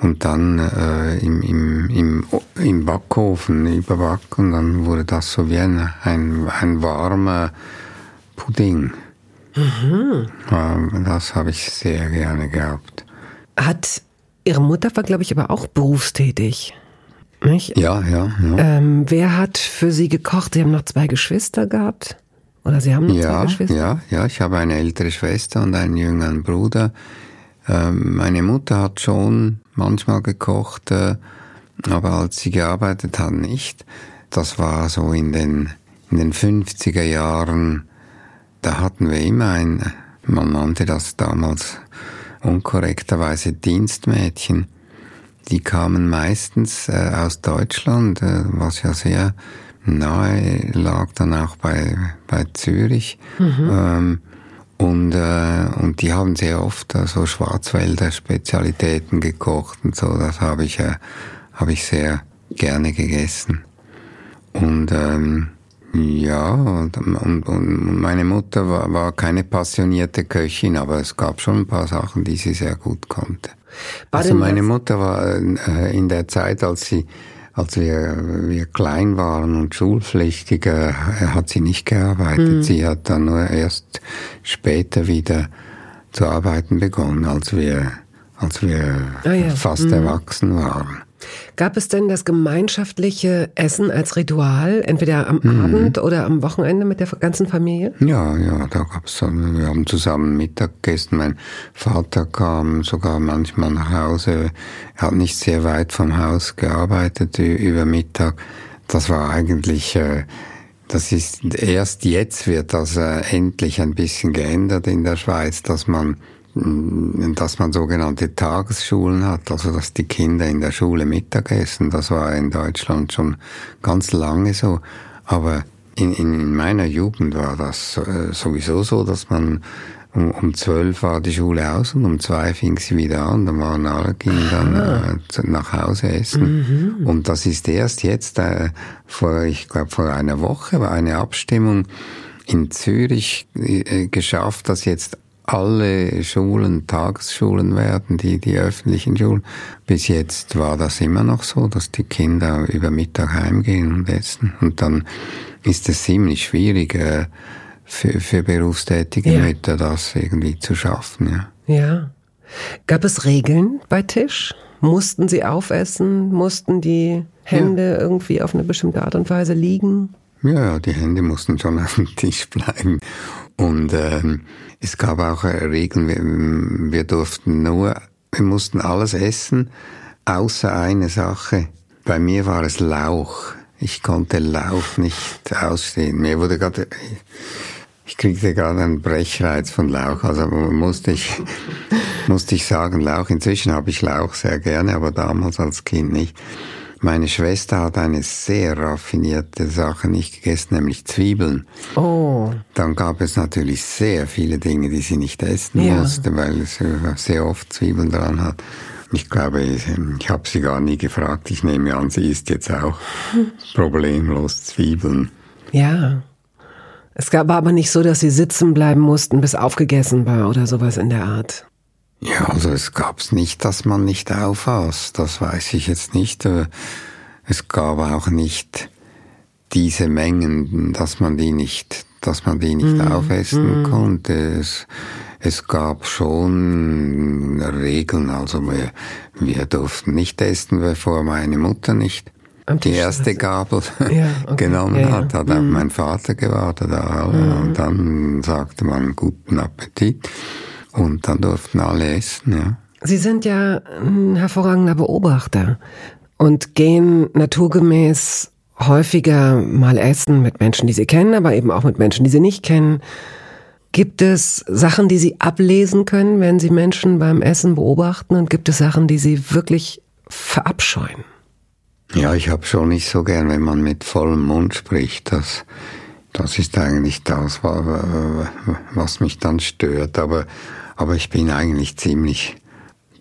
B: und dann äh, im, im, im, im Backofen überbacken. Dann wurde das so wie ein, ein, ein warmer Pudding. Mhm. Das habe ich sehr gerne gehabt.
A: Hat Ihre Mutter war, glaube ich, aber auch berufstätig. Nicht?
B: Ja, ja. ja.
A: Ähm, wer hat für Sie gekocht? Sie haben noch zwei Geschwister gehabt? Oder Sie haben noch
B: ja,
A: zwei Geschwister?
B: Ja, ja, ich habe eine ältere Schwester und einen jüngeren Bruder. Ähm, meine Mutter hat schon manchmal gekocht, äh, aber als sie gearbeitet hat, nicht. Das war so in den, in den 50er Jahren, da hatten wir immer ein, man nannte das damals unkorrekterweise Dienstmädchen. Die kamen meistens äh, aus Deutschland, äh, was ja sehr nahe lag dann auch bei, bei Zürich. Mhm. Ähm, und, äh, und die haben sehr oft äh, so Schwarzwälder Spezialitäten gekocht und so. Das habe ich, äh, habe ich sehr gerne gegessen. Und ähm, ja, und, und, und meine Mutter war, war keine passionierte Köchin, aber es gab schon ein paar Sachen, die sie sehr gut konnte. War also meine Mutter war äh, in der Zeit, als sie als wir, wir klein waren und schulpflichtig, äh, hat sie nicht gearbeitet. Mhm. Sie hat dann nur erst später wieder zu arbeiten begonnen, als wir, als wir ah ja. fast mhm. erwachsen waren.
A: Gab es denn das gemeinschaftliche Essen als Ritual, entweder am mhm. Abend oder am Wochenende mit der ganzen Familie?
B: Ja, ja, da gab es, wir haben zusammen Mittag gegessen. Mein Vater kam sogar manchmal nach Hause. Er hat nicht sehr weit vom Haus gearbeitet über Mittag. Das war eigentlich, äh, das ist erst jetzt wird das äh, endlich ein bisschen geändert in der Schweiz, dass man dass man sogenannte Tagesschulen hat, also dass die Kinder in der Schule Mittagessen. Das war in Deutschland schon ganz lange so. Aber in, in meiner Jugend war das äh, sowieso so, dass man um, um zwölf war die Schule aus und um zwei fing sie wieder an. Dann waren alle Kinder dann äh, nach Hause essen. Mhm. Und das ist erst jetzt, äh, vor, ich glaube vor einer Woche war eine Abstimmung in Zürich äh, geschafft, dass jetzt alle Schulen Tagesschulen werden, die, die öffentlichen Schulen. Bis jetzt war das immer noch so, dass die Kinder über Mittag heimgehen und essen. Und dann ist es ziemlich schwierig äh, für, für berufstätige ja. Mütter, das irgendwie zu schaffen.
A: Ja. ja. Gab es Regeln bei Tisch? Mussten sie aufessen? Mussten die Hände ja. irgendwie auf eine bestimmte Art und Weise liegen?
B: Ja, die Hände mussten schon auf dem Tisch bleiben. Und ähm, es gab auch äh, Regeln, wir, wir durften nur, wir mussten alles essen, außer eine Sache. Bei mir war es Lauch. Ich konnte Lauch nicht ausstehen. Mir wurde gerade, ich kriegte gerade einen Brechreiz von Lauch. Also musste ich, musste ich sagen, Lauch. Inzwischen habe ich Lauch sehr gerne, aber damals als Kind nicht. Meine Schwester hat eine sehr raffinierte Sache nicht gegessen, nämlich Zwiebeln. Oh. Dann gab es natürlich sehr viele Dinge, die sie nicht essen ja. musste, weil sie sehr oft Zwiebeln dran hat. Ich glaube, ich, ich habe sie gar nie gefragt. Ich nehme an, sie isst jetzt auch problemlos Zwiebeln.
A: Ja. Es gab aber nicht so, dass sie sitzen bleiben mussten, bis aufgegessen war oder sowas in der Art.
B: Ja, also es gab's nicht, dass man nicht aufaß. Das weiß ich jetzt nicht. Äh, es gab auch nicht diese Mengen, dass man die nicht, dass man die nicht mm. aufessen mm. konnte. Es, es gab schon Regeln, also wir, wir durften nicht essen, bevor meine Mutter nicht die erste Gabel ja, okay. genommen ja, ja. hat, hat auch mhm. mein Vater gewartet. Und dann sagte man guten Appetit. Und dann durften alle essen, ja.
A: Sie sind ja ein hervorragender Beobachter und gehen naturgemäß häufiger mal essen mit Menschen, die Sie kennen, aber eben auch mit Menschen, die Sie nicht kennen. Gibt es Sachen, die Sie ablesen können, wenn Sie Menschen beim Essen beobachten? Und gibt es Sachen, die Sie wirklich verabscheuen?
B: Ja, ich habe schon nicht so gern, wenn man mit vollem Mund spricht. Das, das ist eigentlich das, was mich dann stört. Aber aber ich bin eigentlich ziemlich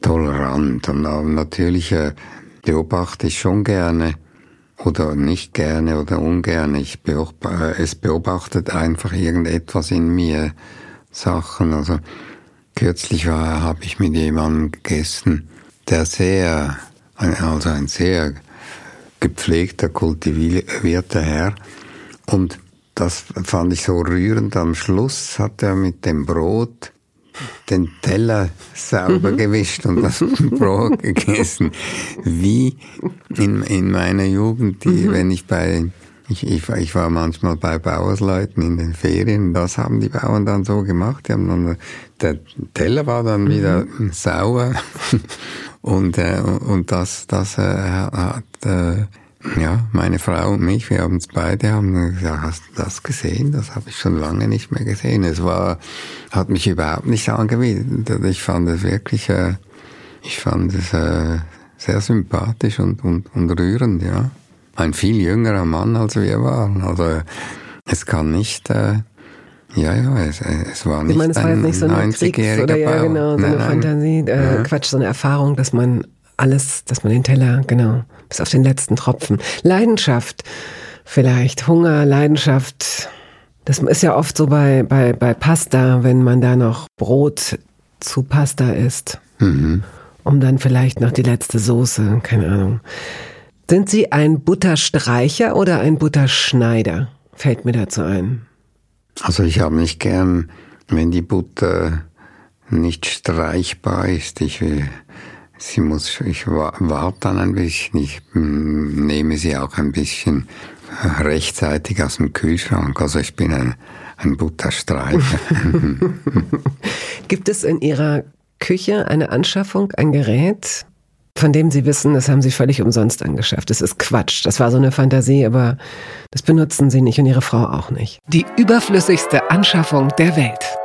B: tolerant und natürlich äh, beobachte ich schon gerne oder nicht gerne oder ungern. Ich beobachte, es beobachtet einfach irgendetwas in mir Sachen. Also kürzlich war, habe ich mit jemandem gegessen, der sehr, also ein sehr gepflegter, kultivierter Herr. Und das fand ich so rührend. Am Schluss hat er mit dem Brot den Teller sauber mhm. gewischt und das Brot gegessen. Wie in, in meiner Jugend, die, mhm. wenn ich bei, ich, ich, ich war manchmal bei Bauersleuten in den Ferien, das haben die Bauern dann so gemacht. Dann, der Teller war dann wieder mhm. sauer und, äh, und das, das äh, hat, äh, ja, meine Frau und mich, wir haben es beide haben gesagt, hast du das gesehen? Das habe ich schon lange nicht mehr gesehen. Es war, hat mich überhaupt nicht angewidert. Ich fand es wirklich, äh, ich fand es äh, sehr sympathisch und, und, und rührend, ja. Ein viel jüngerer Mann, als wir waren. Also es kann nicht, äh, ja, ja, es, es war nicht ich meine, es war
A: ein nicht so eine 90-jähriger oder ja, genau, so eine nein, Fantasie, äh, ja. Quatsch, so eine Erfahrung, dass man alles, dass man den Teller, genau, bis auf den letzten Tropfen. Leidenschaft, vielleicht Hunger, Leidenschaft. Das ist ja oft so bei, bei, bei Pasta, wenn man da noch Brot zu Pasta isst. Mhm. Um dann vielleicht noch die letzte Soße, keine Ahnung. Sind Sie ein Butterstreicher oder ein Butterschneider? Fällt mir dazu ein.
B: Also ich habe nicht gern, wenn die Butter nicht streichbar ist. Ich will, sie muss, ich warte dann ein bisschen, ich hm, nehme sie auch ein bisschen rechtzeitig aus dem Kühlschrank. Also ich bin ein, ein Butterstreicher.
A: Gibt es in Ihrer Küche eine Anschaffung, ein Gerät, von dem Sie wissen, das haben Sie völlig umsonst angeschafft. Das ist Quatsch. Das war so eine Fantasie, aber das benutzen Sie nicht und Ihre Frau auch nicht. Die überflüssigste Anschaffung der Welt.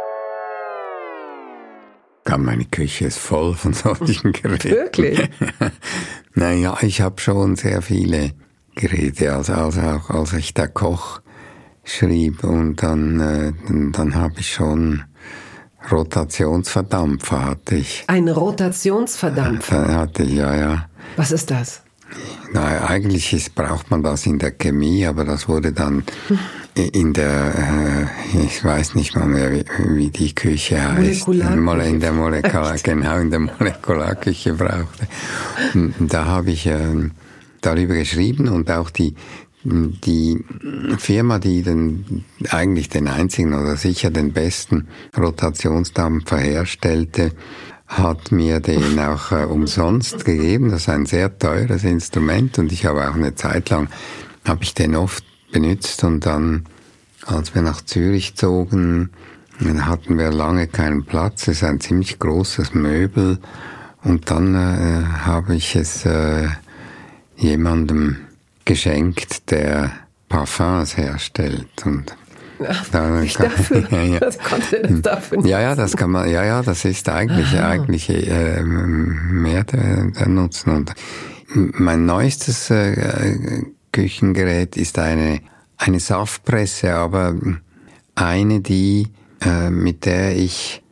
B: Meine Küche ist voll von solchen Geräten.
A: Wirklich?
B: naja, ich habe schon sehr viele Geräte. Also, also auch als ich der Koch schrieb und dann, äh, dann, dann habe ich schon Rotationsverdampfer hatte ich.
A: Ein Rotationsverdampfer?
B: Hatte ich, ja, ja.
A: Was ist das?
B: Na, eigentlich ist, braucht man das in der Chemie, aber das wurde dann in der, äh, ich weiß nicht mal mehr, wie, wie die Küche heißt. In der Molekular, genau, in der Molekularküche brauchte. Da habe ich äh, darüber geschrieben und auch die, die Firma, die den, eigentlich den einzigen oder sicher den besten Rotationsdampfer herstellte, hat mir den auch äh, umsonst gegeben. Das ist ein sehr teures Instrument und ich habe auch eine Zeit lang, habe ich den oft benutzt und dann, als wir nach Zürich zogen, hatten wir lange keinen Platz. Es ist ein ziemlich großes Möbel und dann äh, habe ich es äh, jemandem geschenkt, der Parfums herstellt und
A: Ach, da nicht kann, dafür. ja, ja. Das konnte das dafür
B: nicht. Ja, ja, das kann man, ja, ja, das ist eigentlich, Aha. eigentlich äh, mehr der, der Nutzen. Und mein neuestes äh, Küchengerät ist eine, eine Saftpresse, aber eine, die, äh, mit der ich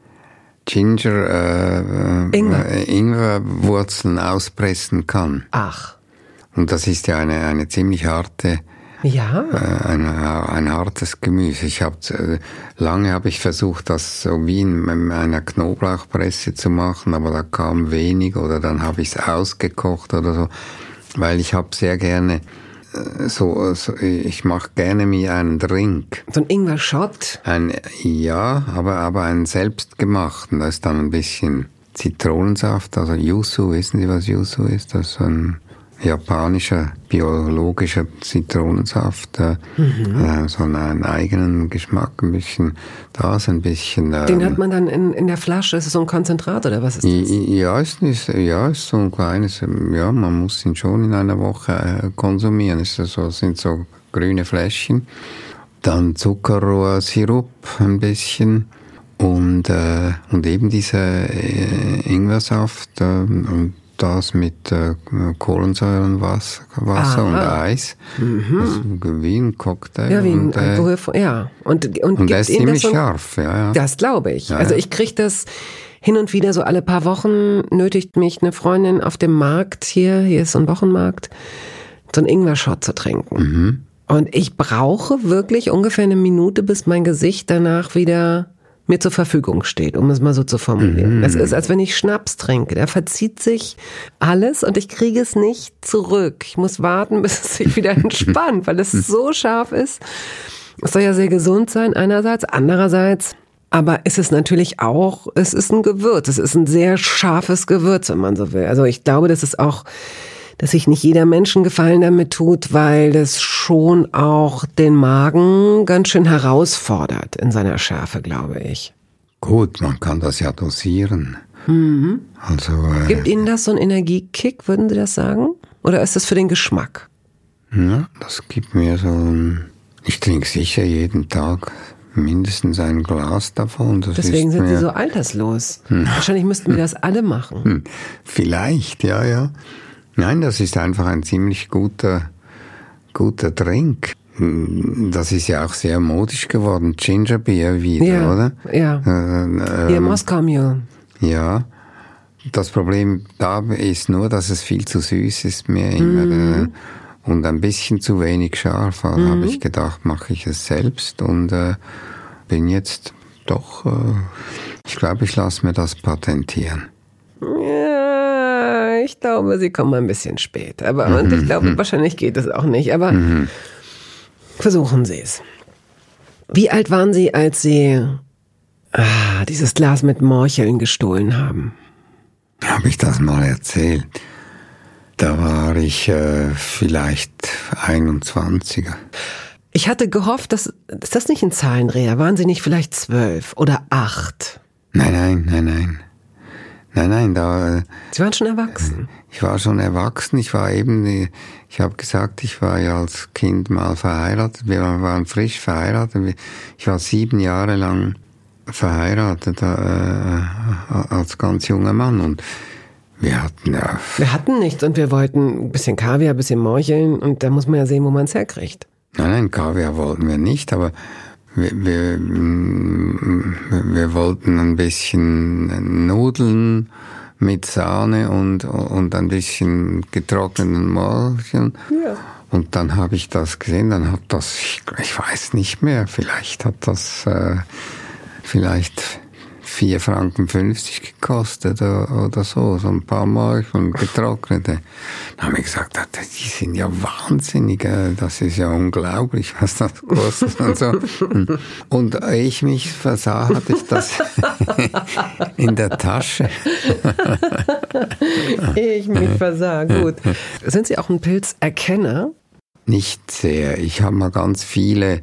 B: Ginger, äh, Ingwer. Äh, Ingwerwurzeln auspressen kann.
A: Ach.
B: Und das ist ja eine, eine ziemlich harte,
A: ja.
B: Äh, ein, ein hartes Gemüse. Ich habe äh, lange habe ich versucht, das so wie in einer Knoblauchpresse zu machen, aber da kam wenig oder dann habe ich es ausgekocht oder so, weil ich habe sehr gerne so, so ich mache gerne mir einen Drink.
A: So ein Ingwer-Shot?
B: Ein, ja, aber, aber einen selbstgemachten. Da ist dann ein bisschen Zitronensaft, also Yuzu, wissen Sie, was Yuzu ist? Das ist ein japanischer biologischer Zitronensaft, äh, mhm. äh, so einen eigenen Geschmack, ein bisschen das, ein bisschen.
A: Ähm, Den hat man dann in, in der Flasche, ist es so ein Konzentrat oder was ist das?
B: Ja, ist, ist, ja, ist so ein kleines, ja, man muss ihn schon in einer Woche äh, konsumieren. Es ist so, sind so grüne Fläschchen. Dann Zuckerrohrsirup ein bisschen und, äh, und eben dieser äh, Ingwersaft äh, und das mit äh, Kohlensäure und Wasser, Wasser und Eis. Mhm. Wie ein Cocktail.
A: Ja, wie ein und, Alkohol. Äh, ja. Und, und,
B: und der ist ziemlich so, scharf. Ja, ja.
A: Das glaube ich. Ja, also ich kriege das hin und wieder so alle paar Wochen nötigt mich eine Freundin auf dem Markt hier, hier ist so ein Wochenmarkt, so einen Ingwer-Shot zu trinken. Mhm. Und ich brauche wirklich ungefähr eine Minute, bis mein Gesicht danach wieder mir zur Verfügung steht, um es mal so zu formulieren. Es mhm. ist, als wenn ich Schnaps trinke. Da verzieht sich alles und ich kriege es nicht zurück. Ich muss warten, bis es sich wieder entspannt, weil es so scharf ist. Es soll ja sehr gesund sein einerseits, andererseits aber ist es natürlich auch, es ist ein Gewürz, es ist ein sehr scharfes Gewürz, wenn man so will. Also ich glaube, das ist auch dass sich nicht jeder Menschen Gefallen damit tut, weil das schon auch den Magen ganz schön herausfordert in seiner Schärfe, glaube ich.
B: Gut, man kann das ja dosieren.
A: Mhm. Also, äh, Gibt Ihnen das so einen Energiekick, würden Sie das sagen? Oder ist das für den Geschmack?
B: Ja, das gibt mir so ein, ich trinke sicher jeden Tag mindestens ein Glas davon.
A: Das Deswegen sind Sie so alterslos. Hm. Wahrscheinlich müssten wir das alle machen. Hm.
B: Vielleicht, ja, ja. Nein, das ist einfach ein ziemlich guter, guter Drink. Das ist ja auch sehr modisch geworden. Ginger Beer wieder,
A: ja,
B: oder?
A: Ja. Äh, äh, Moskau Mule.
B: Ja. Das Problem da ist nur, dass es viel zu süß ist mir immer. Mhm. Äh, und ein bisschen zu wenig scharf. Also mhm. habe ich gedacht, mache ich es selbst und äh, bin jetzt doch, äh, ich glaube, ich lasse mir das patentieren.
A: Ja ich glaube, sie kommen ein bisschen spät. Aber mhm. und ich glaube, mhm. wahrscheinlich geht es auch nicht. Aber mhm. versuchen Sie es. Wie alt waren Sie, als Sie Ah, dieses Glas mit Morcheln gestohlen haben.
B: Habe ich das mal erzählt? Da war ich äh, vielleicht 21er.
A: Ich hatte gehofft, dass ist das nicht ein Zahlendreher? Waren Sie nicht vielleicht zwölf oder acht?
B: Nein, nein, nein, nein. Nein, nein, da.
A: Sie waren schon erwachsen.
B: Ich war schon erwachsen. Ich war eben, ich habe gesagt, ich war ja als Kind mal verheiratet. Wir waren frisch verheiratet. Ich war sieben Jahre lang verheiratet äh, als ganz junger Mann und wir hatten ja.
A: Wir hatten nichts und wir wollten ein bisschen Kaviar, ein bisschen Morcheln und da muss man ja sehen, wo man es herkriegt.
B: Nein, nein, Kaviar wollten wir nicht, aber wir, wir, wir wollten ein bisschen Nudeln mit Sahne und, und ein bisschen getrockneten Morcheln. Ja. Und dann habe ich das gesehen, dann hat das, ich, ich weiß nicht mehr, vielleicht hat das äh, vielleicht 4 Franken 50 gekostet oder so, so ein paar Mark und getrocknete. Dann habe ich gesagt, die sind ja wahnsinnig, äh, das ist ja unglaublich, was das kostet und so. Und ich mich versah, hatte ich das in der Tasche.
A: ich mich versah, gut. Sind Sie auch ein Pilzerkenner?
B: Nicht sehr. Ich habe mal ganz viele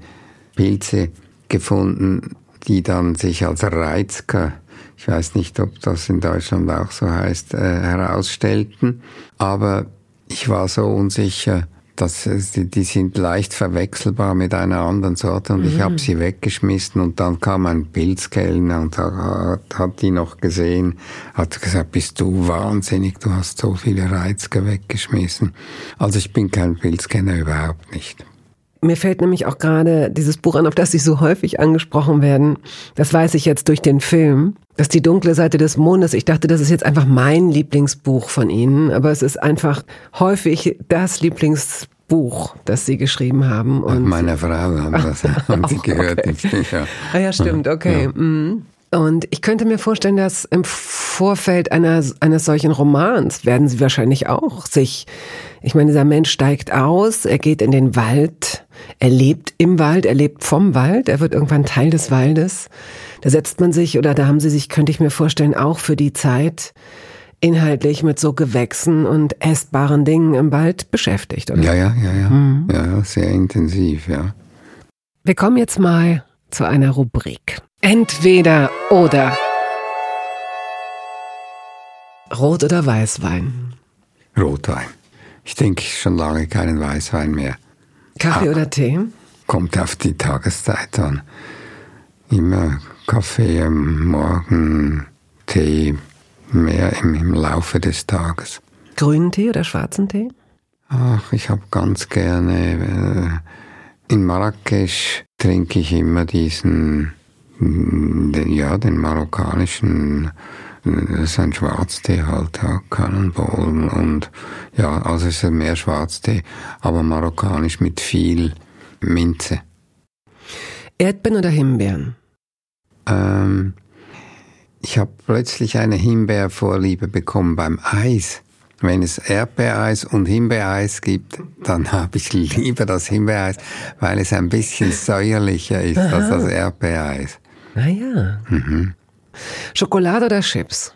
B: Pilze gefunden, die dann sich als Reizker, ich weiß nicht, ob das in Deutschland auch so heißt, äh, herausstellten. Aber ich war so unsicher, dass die, die sind leicht verwechselbar mit einer anderen Sorte und mhm. ich habe sie weggeschmissen und dann kam ein Pilzkellner und hat, hat die noch gesehen, hat gesagt, bist du wahnsinnig, du hast so viele Reizker weggeschmissen. Also ich bin kein Pilzkenner überhaupt nicht.
A: Mir fällt nämlich auch gerade dieses Buch an, auf das Sie so häufig angesprochen werden. Das weiß ich jetzt durch den Film. Das ist die dunkle Seite des Mondes. Ich dachte, das ist jetzt einfach mein Lieblingsbuch von Ihnen, aber es ist einfach häufig das Lieblingsbuch, das Sie geschrieben haben.
B: Und Meiner Frau haben, das, haben Sie gehört.
A: Okay. Ja. Ah ja, stimmt, okay. Ja. Mhm. Und ich könnte mir vorstellen, dass im Vorfeld einer, eines solchen Romans werden Sie wahrscheinlich auch sich, ich meine, dieser Mensch steigt aus, er geht in den Wald, er lebt im Wald, er lebt vom Wald, er wird irgendwann Teil des Waldes. Da setzt man sich oder da haben Sie sich, könnte ich mir vorstellen, auch für die Zeit inhaltlich mit so Gewächsen und essbaren Dingen im Wald beschäftigt, oder?
B: Ja, ja, ja, ja. Mhm. Ja, sehr intensiv, ja.
A: Wir kommen jetzt mal zu einer Rubrik. Entweder oder. Rot oder Weißwein?
B: Rotwein. Ich denke schon lange keinen Weißwein mehr.
A: Kaffee ah, oder Tee?
B: Kommt auf die Tageszeit an. Immer Kaffee am Morgen, Tee mehr im, im Laufe des Tages.
A: Grünen Tee oder schwarzen Tee?
B: Ach, ich habe ganz gerne. Äh, in Marrakesch trinke ich immer diesen ja, den marokkanischen, das ist ein Schwarztee halt, ja, Cannonball und ja, also es ist mehr Schwarztee, aber marokkanisch mit viel Minze.
A: Erdbeeren oder Himbeeren?
B: Ähm, ich habe plötzlich eine Himbeervorliebe bekommen beim Eis. Wenn es Erdbeereis und Himbeereis gibt, dann habe ich lieber das Himbeereis, weil es ein bisschen säuerlicher ist Aha. als das Erdbeereis.
A: Naja. Mhm. Schokolade oder Chips?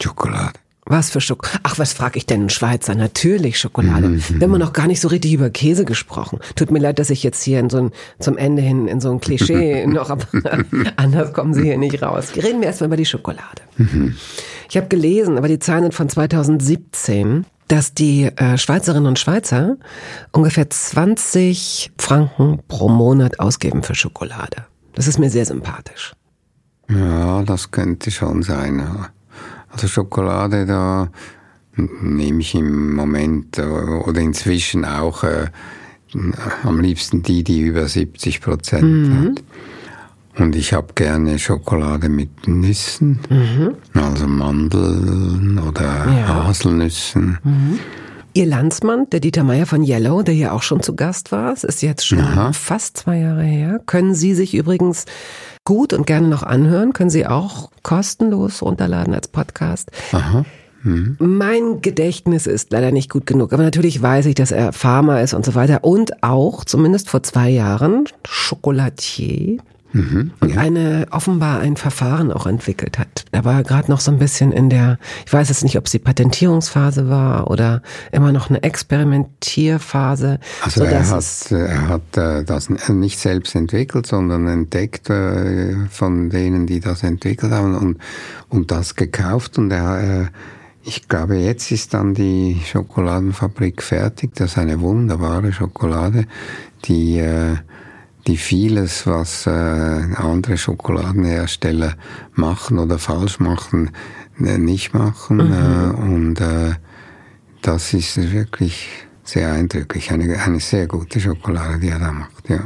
B: Schokolade.
A: Was für Schokolade? Ach, was frage ich denn in Schweizer? Natürlich Schokolade. Mhm. Wir haben noch gar nicht so richtig über Käse gesprochen. Tut mir leid, dass ich jetzt hier in so ein, zum Ende hin in so ein Klischee noch, aber anders kommen Sie hier nicht raus. Reden wir erstmal über die Schokolade. Mhm. Ich habe gelesen, aber die Zahlen sind von 2017, dass die äh, Schweizerinnen und Schweizer ungefähr 20 Franken pro Monat ausgeben für Schokolade. Das ist mir sehr sympathisch.
B: Ja, das könnte schon sein. Also Schokolade, da nehme ich im Moment äh, oder inzwischen auch äh, am liebsten die, die über 70 Prozent mhm. hat. Und ich habe gerne Schokolade mit Nüssen, mhm. also Mandeln oder ja. Haselnüssen. Mhm.
A: Ihr Landsmann, der Dieter Meier von Yellow, der hier auch schon zu Gast war, es ist jetzt schon Aha. fast zwei Jahre her, können Sie sich übrigens gut und gerne noch anhören, können Sie auch kostenlos runterladen als Podcast. Aha. Mhm. Mein Gedächtnis ist leider nicht gut genug, aber natürlich weiß ich, dass er Farmer ist und so weiter und auch, zumindest vor zwei Jahren, Chocolatier. Mhm. und eine offenbar ein Verfahren auch entwickelt hat. Da war gerade noch so ein bisschen in der, ich weiß jetzt nicht, ob es die Patentierungsphase war oder immer noch eine Experimentierphase.
B: Also er hat, er hat äh, das nicht selbst entwickelt, sondern entdeckt äh, von denen, die das entwickelt haben und, und das gekauft und er äh, ich glaube, jetzt ist dann die Schokoladenfabrik fertig. Das ist eine wunderbare Schokolade, die, äh, die vieles, was äh, andere Schokoladenhersteller machen oder falsch machen, äh, nicht machen. Mhm. Und das ist wirklich sehr eindrücklich. Eine, eine sehr gute Schokolade, die er da macht, ja.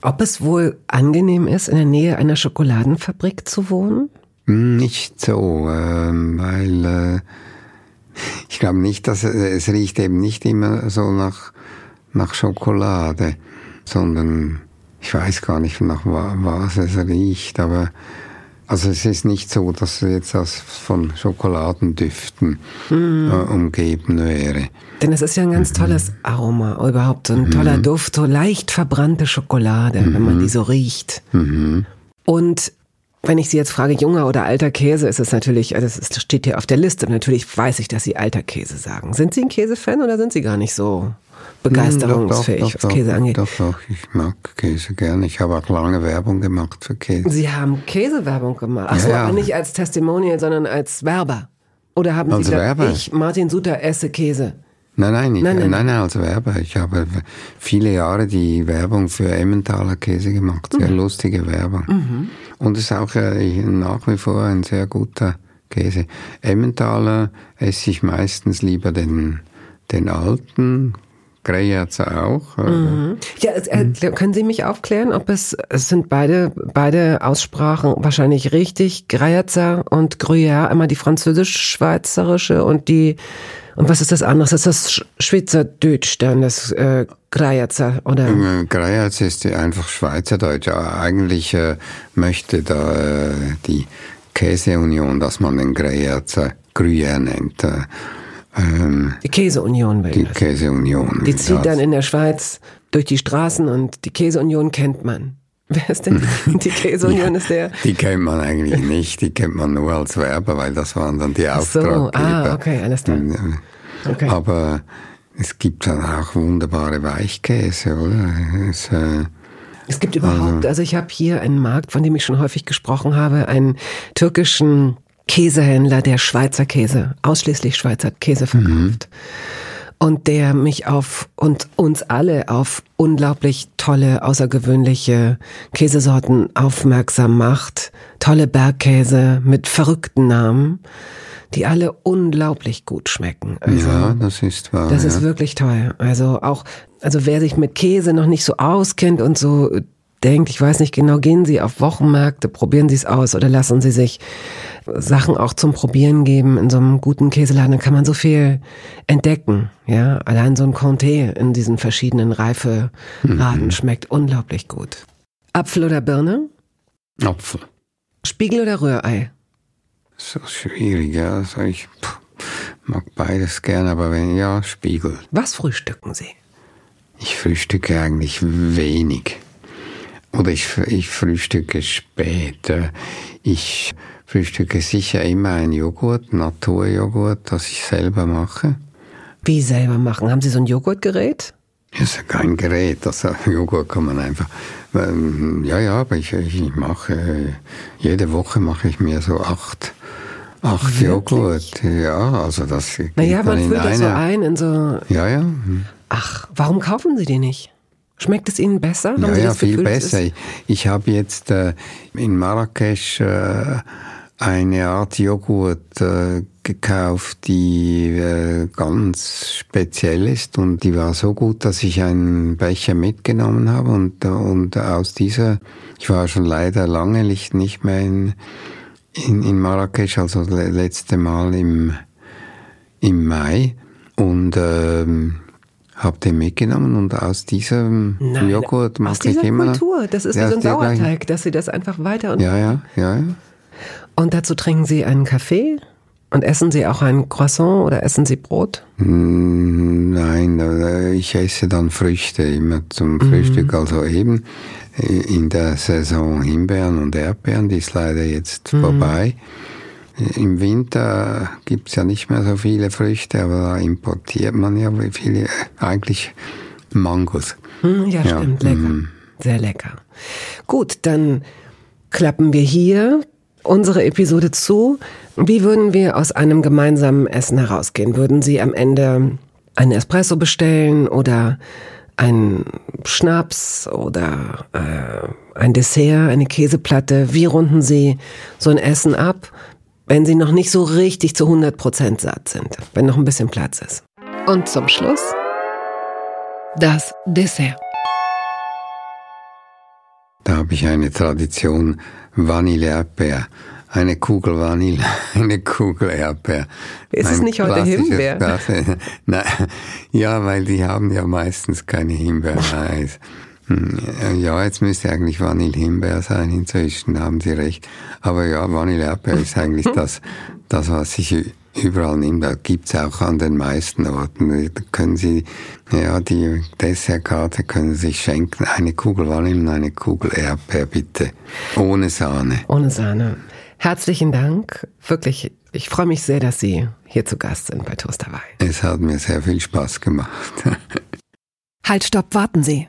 A: Ob es wohl angenehm ist, in der Nähe einer Schokoladenfabrik zu wohnen?
B: Nicht so, ähm, weil ich glaube nicht, dass es riecht eben nicht immer so nach, nach Schokolade, sondern ich weiß gar nicht, nach was es riecht, aber also es ist nicht so, dass es jetzt das von Schokoladendüften mm. äh, umgeben wäre.
A: Denn es ist ja ein ganz tolles Aroma, überhaupt so ein toller mm. Duft, so leicht verbrannte Schokolade, mm wenn man die so riecht. Und wenn ich Sie jetzt frage, junger oder alter Käse, ist es natürlich, also das steht hier auf der Liste. Natürlich weiß ich, dass Sie alter Käse sagen. Sind Sie ein Käsefan oder sind Sie gar nicht so begeisterungsfähig,
B: doch, doch,
A: was Käse angeht?
B: Doch, doch, ich mag Käse gerne. Ich habe auch lange Werbung gemacht für Käse.
A: Sie haben Käsewerbung gemacht? Ach so, ja, ja. nicht als Testimonial, sondern als Werber. Oder haben
B: als
A: Sie
B: gesagt, Werber.
A: ich, Martin Suter, esse Käse?
B: Nein, nein, ich, nein, nein, nein, als Werber. Ich habe viele Jahre die Werbung für Emmentaler Käse gemacht. Sehr mhm. lustige Werbung.
A: Mhm.
B: Und es ist auch äh, nach wie vor ein sehr guter Käse. Emmentaler esse ich meistens lieber den, den alten, Greyerzer auch.
A: Mhm. Ja, äh, können Sie mich aufklären, ob es, es sind beide, beide Aussprachen wahrscheinlich richtig, Greyerzer und Gruyère, einmal die französisch-schweizerische und die und was ist das andere? Ist das Schweizerdeutsch dann, das äh, Greyerzer, oder?
B: Äh, Greyerzer ist einfach Schweizerdeutsch. Eigentlich äh, möchte da äh, die Käseunion, dass man den Greyerzer Gruyère nennt. Äh,
A: ähm, die Käseunion
B: will Die das. Käseunion.
A: Die zieht dann in der Schweiz durch die Straßen und die Käseunion kennt man. Wer ist denn die, Käseunion? ist der?
B: Die kennt man eigentlich nicht, die kennt man nur als Werber, weil das waren dann die Auftraggeber.
A: So, ah, okay, alles klar.
B: Okay. Aber es gibt dann auch wunderbare Weichkäse, oder? Es, äh,
A: es gibt überhaupt, also, also ich habe hier einen Markt, von dem ich schon häufig gesprochen habe, einen türkischen Käsehändler, der Schweizer Käse, ausschließlich Schweizer Käse verkauft. Mhm und der mich auf und uns alle auf unglaublich tolle, außergewöhnliche Käsesorten aufmerksam macht. Tolle Bergkäse mit verrückten Namen, die alle unglaublich gut schmecken.
B: Also, ja, das ist wahr.
A: Das
B: ja.
A: ist wirklich toll. Also auch, also wer sich mit Käse noch nicht so auskennt und so denkt, ich weiß nicht genau, gehen Sie auf Wochenmärkte, probieren Sie es aus oder lassen Sie sich Sachen auch zum Probieren geben in so einem guten Käseladen, kann man so viel entdecken. Ja, allein so ein Comté in diesen verschiedenen Reiferaden mhm. schmeckt unglaublich gut. Apfel oder Birne?
B: Apfel.
A: Spiegel oder Rührei?
B: So schwierig, ja. Also ich pff, mag beides gern, aber wenn ja, Spiegel.
A: Was frühstücken Sie?
B: Ich frühstücke eigentlich wenig. Oder ich, ich frühstücke spät. Ich frühstücke sicher immer ein Joghurt, Naturjoghurt, das ich selber mache.
A: Wie selber machen? Haben Sie so ein Joghurtgerät?
B: Das ist ja kein Gerät, das Joghurt kann man einfach. Ähm, ja, ja, aber ich, ich mache, jede Woche mache ich mir so acht, acht Joghurt. Ja, also das.
A: Naja, man füllt das so ein in so.
B: Ja, ja.
A: Ach, warum kaufen Sie die nicht? Schmeckt es Ihnen besser?
B: Haben ja, ja, viel Gefühl, besser. Ich, habe jetzt äh, in Marrakesch äh, eine Art Joghurt äh, gekauft, die äh, ganz speziell ist und die war so gut, dass ich einen Becher mitgenommen habe und, und aus dieser, ich war schon leider lange nicht mehr in, in, in Marrakesch, also das letzte Mal im, im Mai und ähm, habe den mitgenommen und aus diesem Nein, Joghurt mache ich immer.
A: Kultur. Das ist ja, wie so ein Sauerteig, dass sie das einfach weiter und
B: ja, ja, ja, ja.
A: Und dazu trinken Sie einen Kaffee und essen Sie auch ein Croissant oder essen Sie Brot?
B: Hm, nein, ich esse dann Früchte immer zum mhm. Frühstück. Also eben in der Saison Himbeeren und Erdbeeren, die ist leider jetzt mhm. vorbei. Im Winter gibt's ja nicht mehr so viele Früchte, aber da importiert man ja viele, eigentlich Mangos.
A: Hm, ja, ja, stimmt, lecker. Mm. Sehr lecker. Gut, dann klappen wir hier unsere Episode zu. Wie würden wir aus einem gemeinsamen Essen herausgehen? Würden Sie am Ende einen Espresso bestellen oder einen Schnaps oder äh, ein Dessert, eine Käseplatte? Wie runden Sie so ein Essen ab? Wenn sie noch nicht so richtig zu 100% satt sind, wenn noch ein bisschen Platz ist. Und zum Schluss das Dessert.
B: Da habe ich eine Tradition Vanille-Erdbeer. Eine Kugel Vanille, eine Kugel Erdbeer.
A: Ist es nicht heute Himbeer?
B: Nein, ja, weil die haben ja meistens keine Himbeereis. Hm, ja, jetzt müsste eigentlich Vanille-Himbeer sein inzwischen, haben Sie recht. Aber ja, Vanille-Erdbeer ist eigentlich das, das, was sich überall nimmt. Das gibt's auch an den meisten Orten. Da können Sie, ja, die Dessertkarte können Sie sich schenken. Eine Kugel Vanille und eine Kugel Erdbeer, bitte. Ohne Sahne.
A: Ohne Sahne. Herzlichen Dank. Wirklich, ich freue mich sehr, dass Sie hier zu Gast sind bei Toast Hawaii.
B: Es hat mir sehr viel Spaß gemacht.
A: halt, stopp, warten Sie.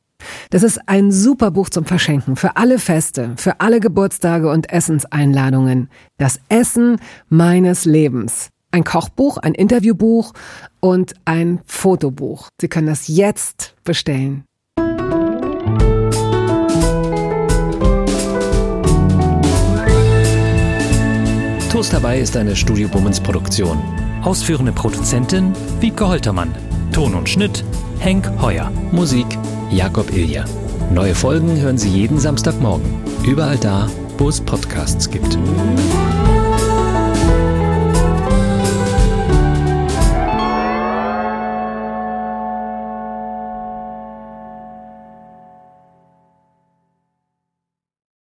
A: Das ist ein super Buch zum Verschenken für alle Feste, für alle Geburtstage und Essenseinladungen. Das Essen meines Lebens. Ein Kochbuch, ein Interviewbuch und ein Fotobuch. Sie können das jetzt bestellen.
C: Toast dabei ist eine Studio Bummens Produktion. Ausführende Produzentin Wiebke Holtermann. Ton und Schnitt Henk Heuer. Musik Jakob Ilja. Neue Folgen hören Sie jeden Samstagmorgen. Überall da, wo es Podcasts gibt.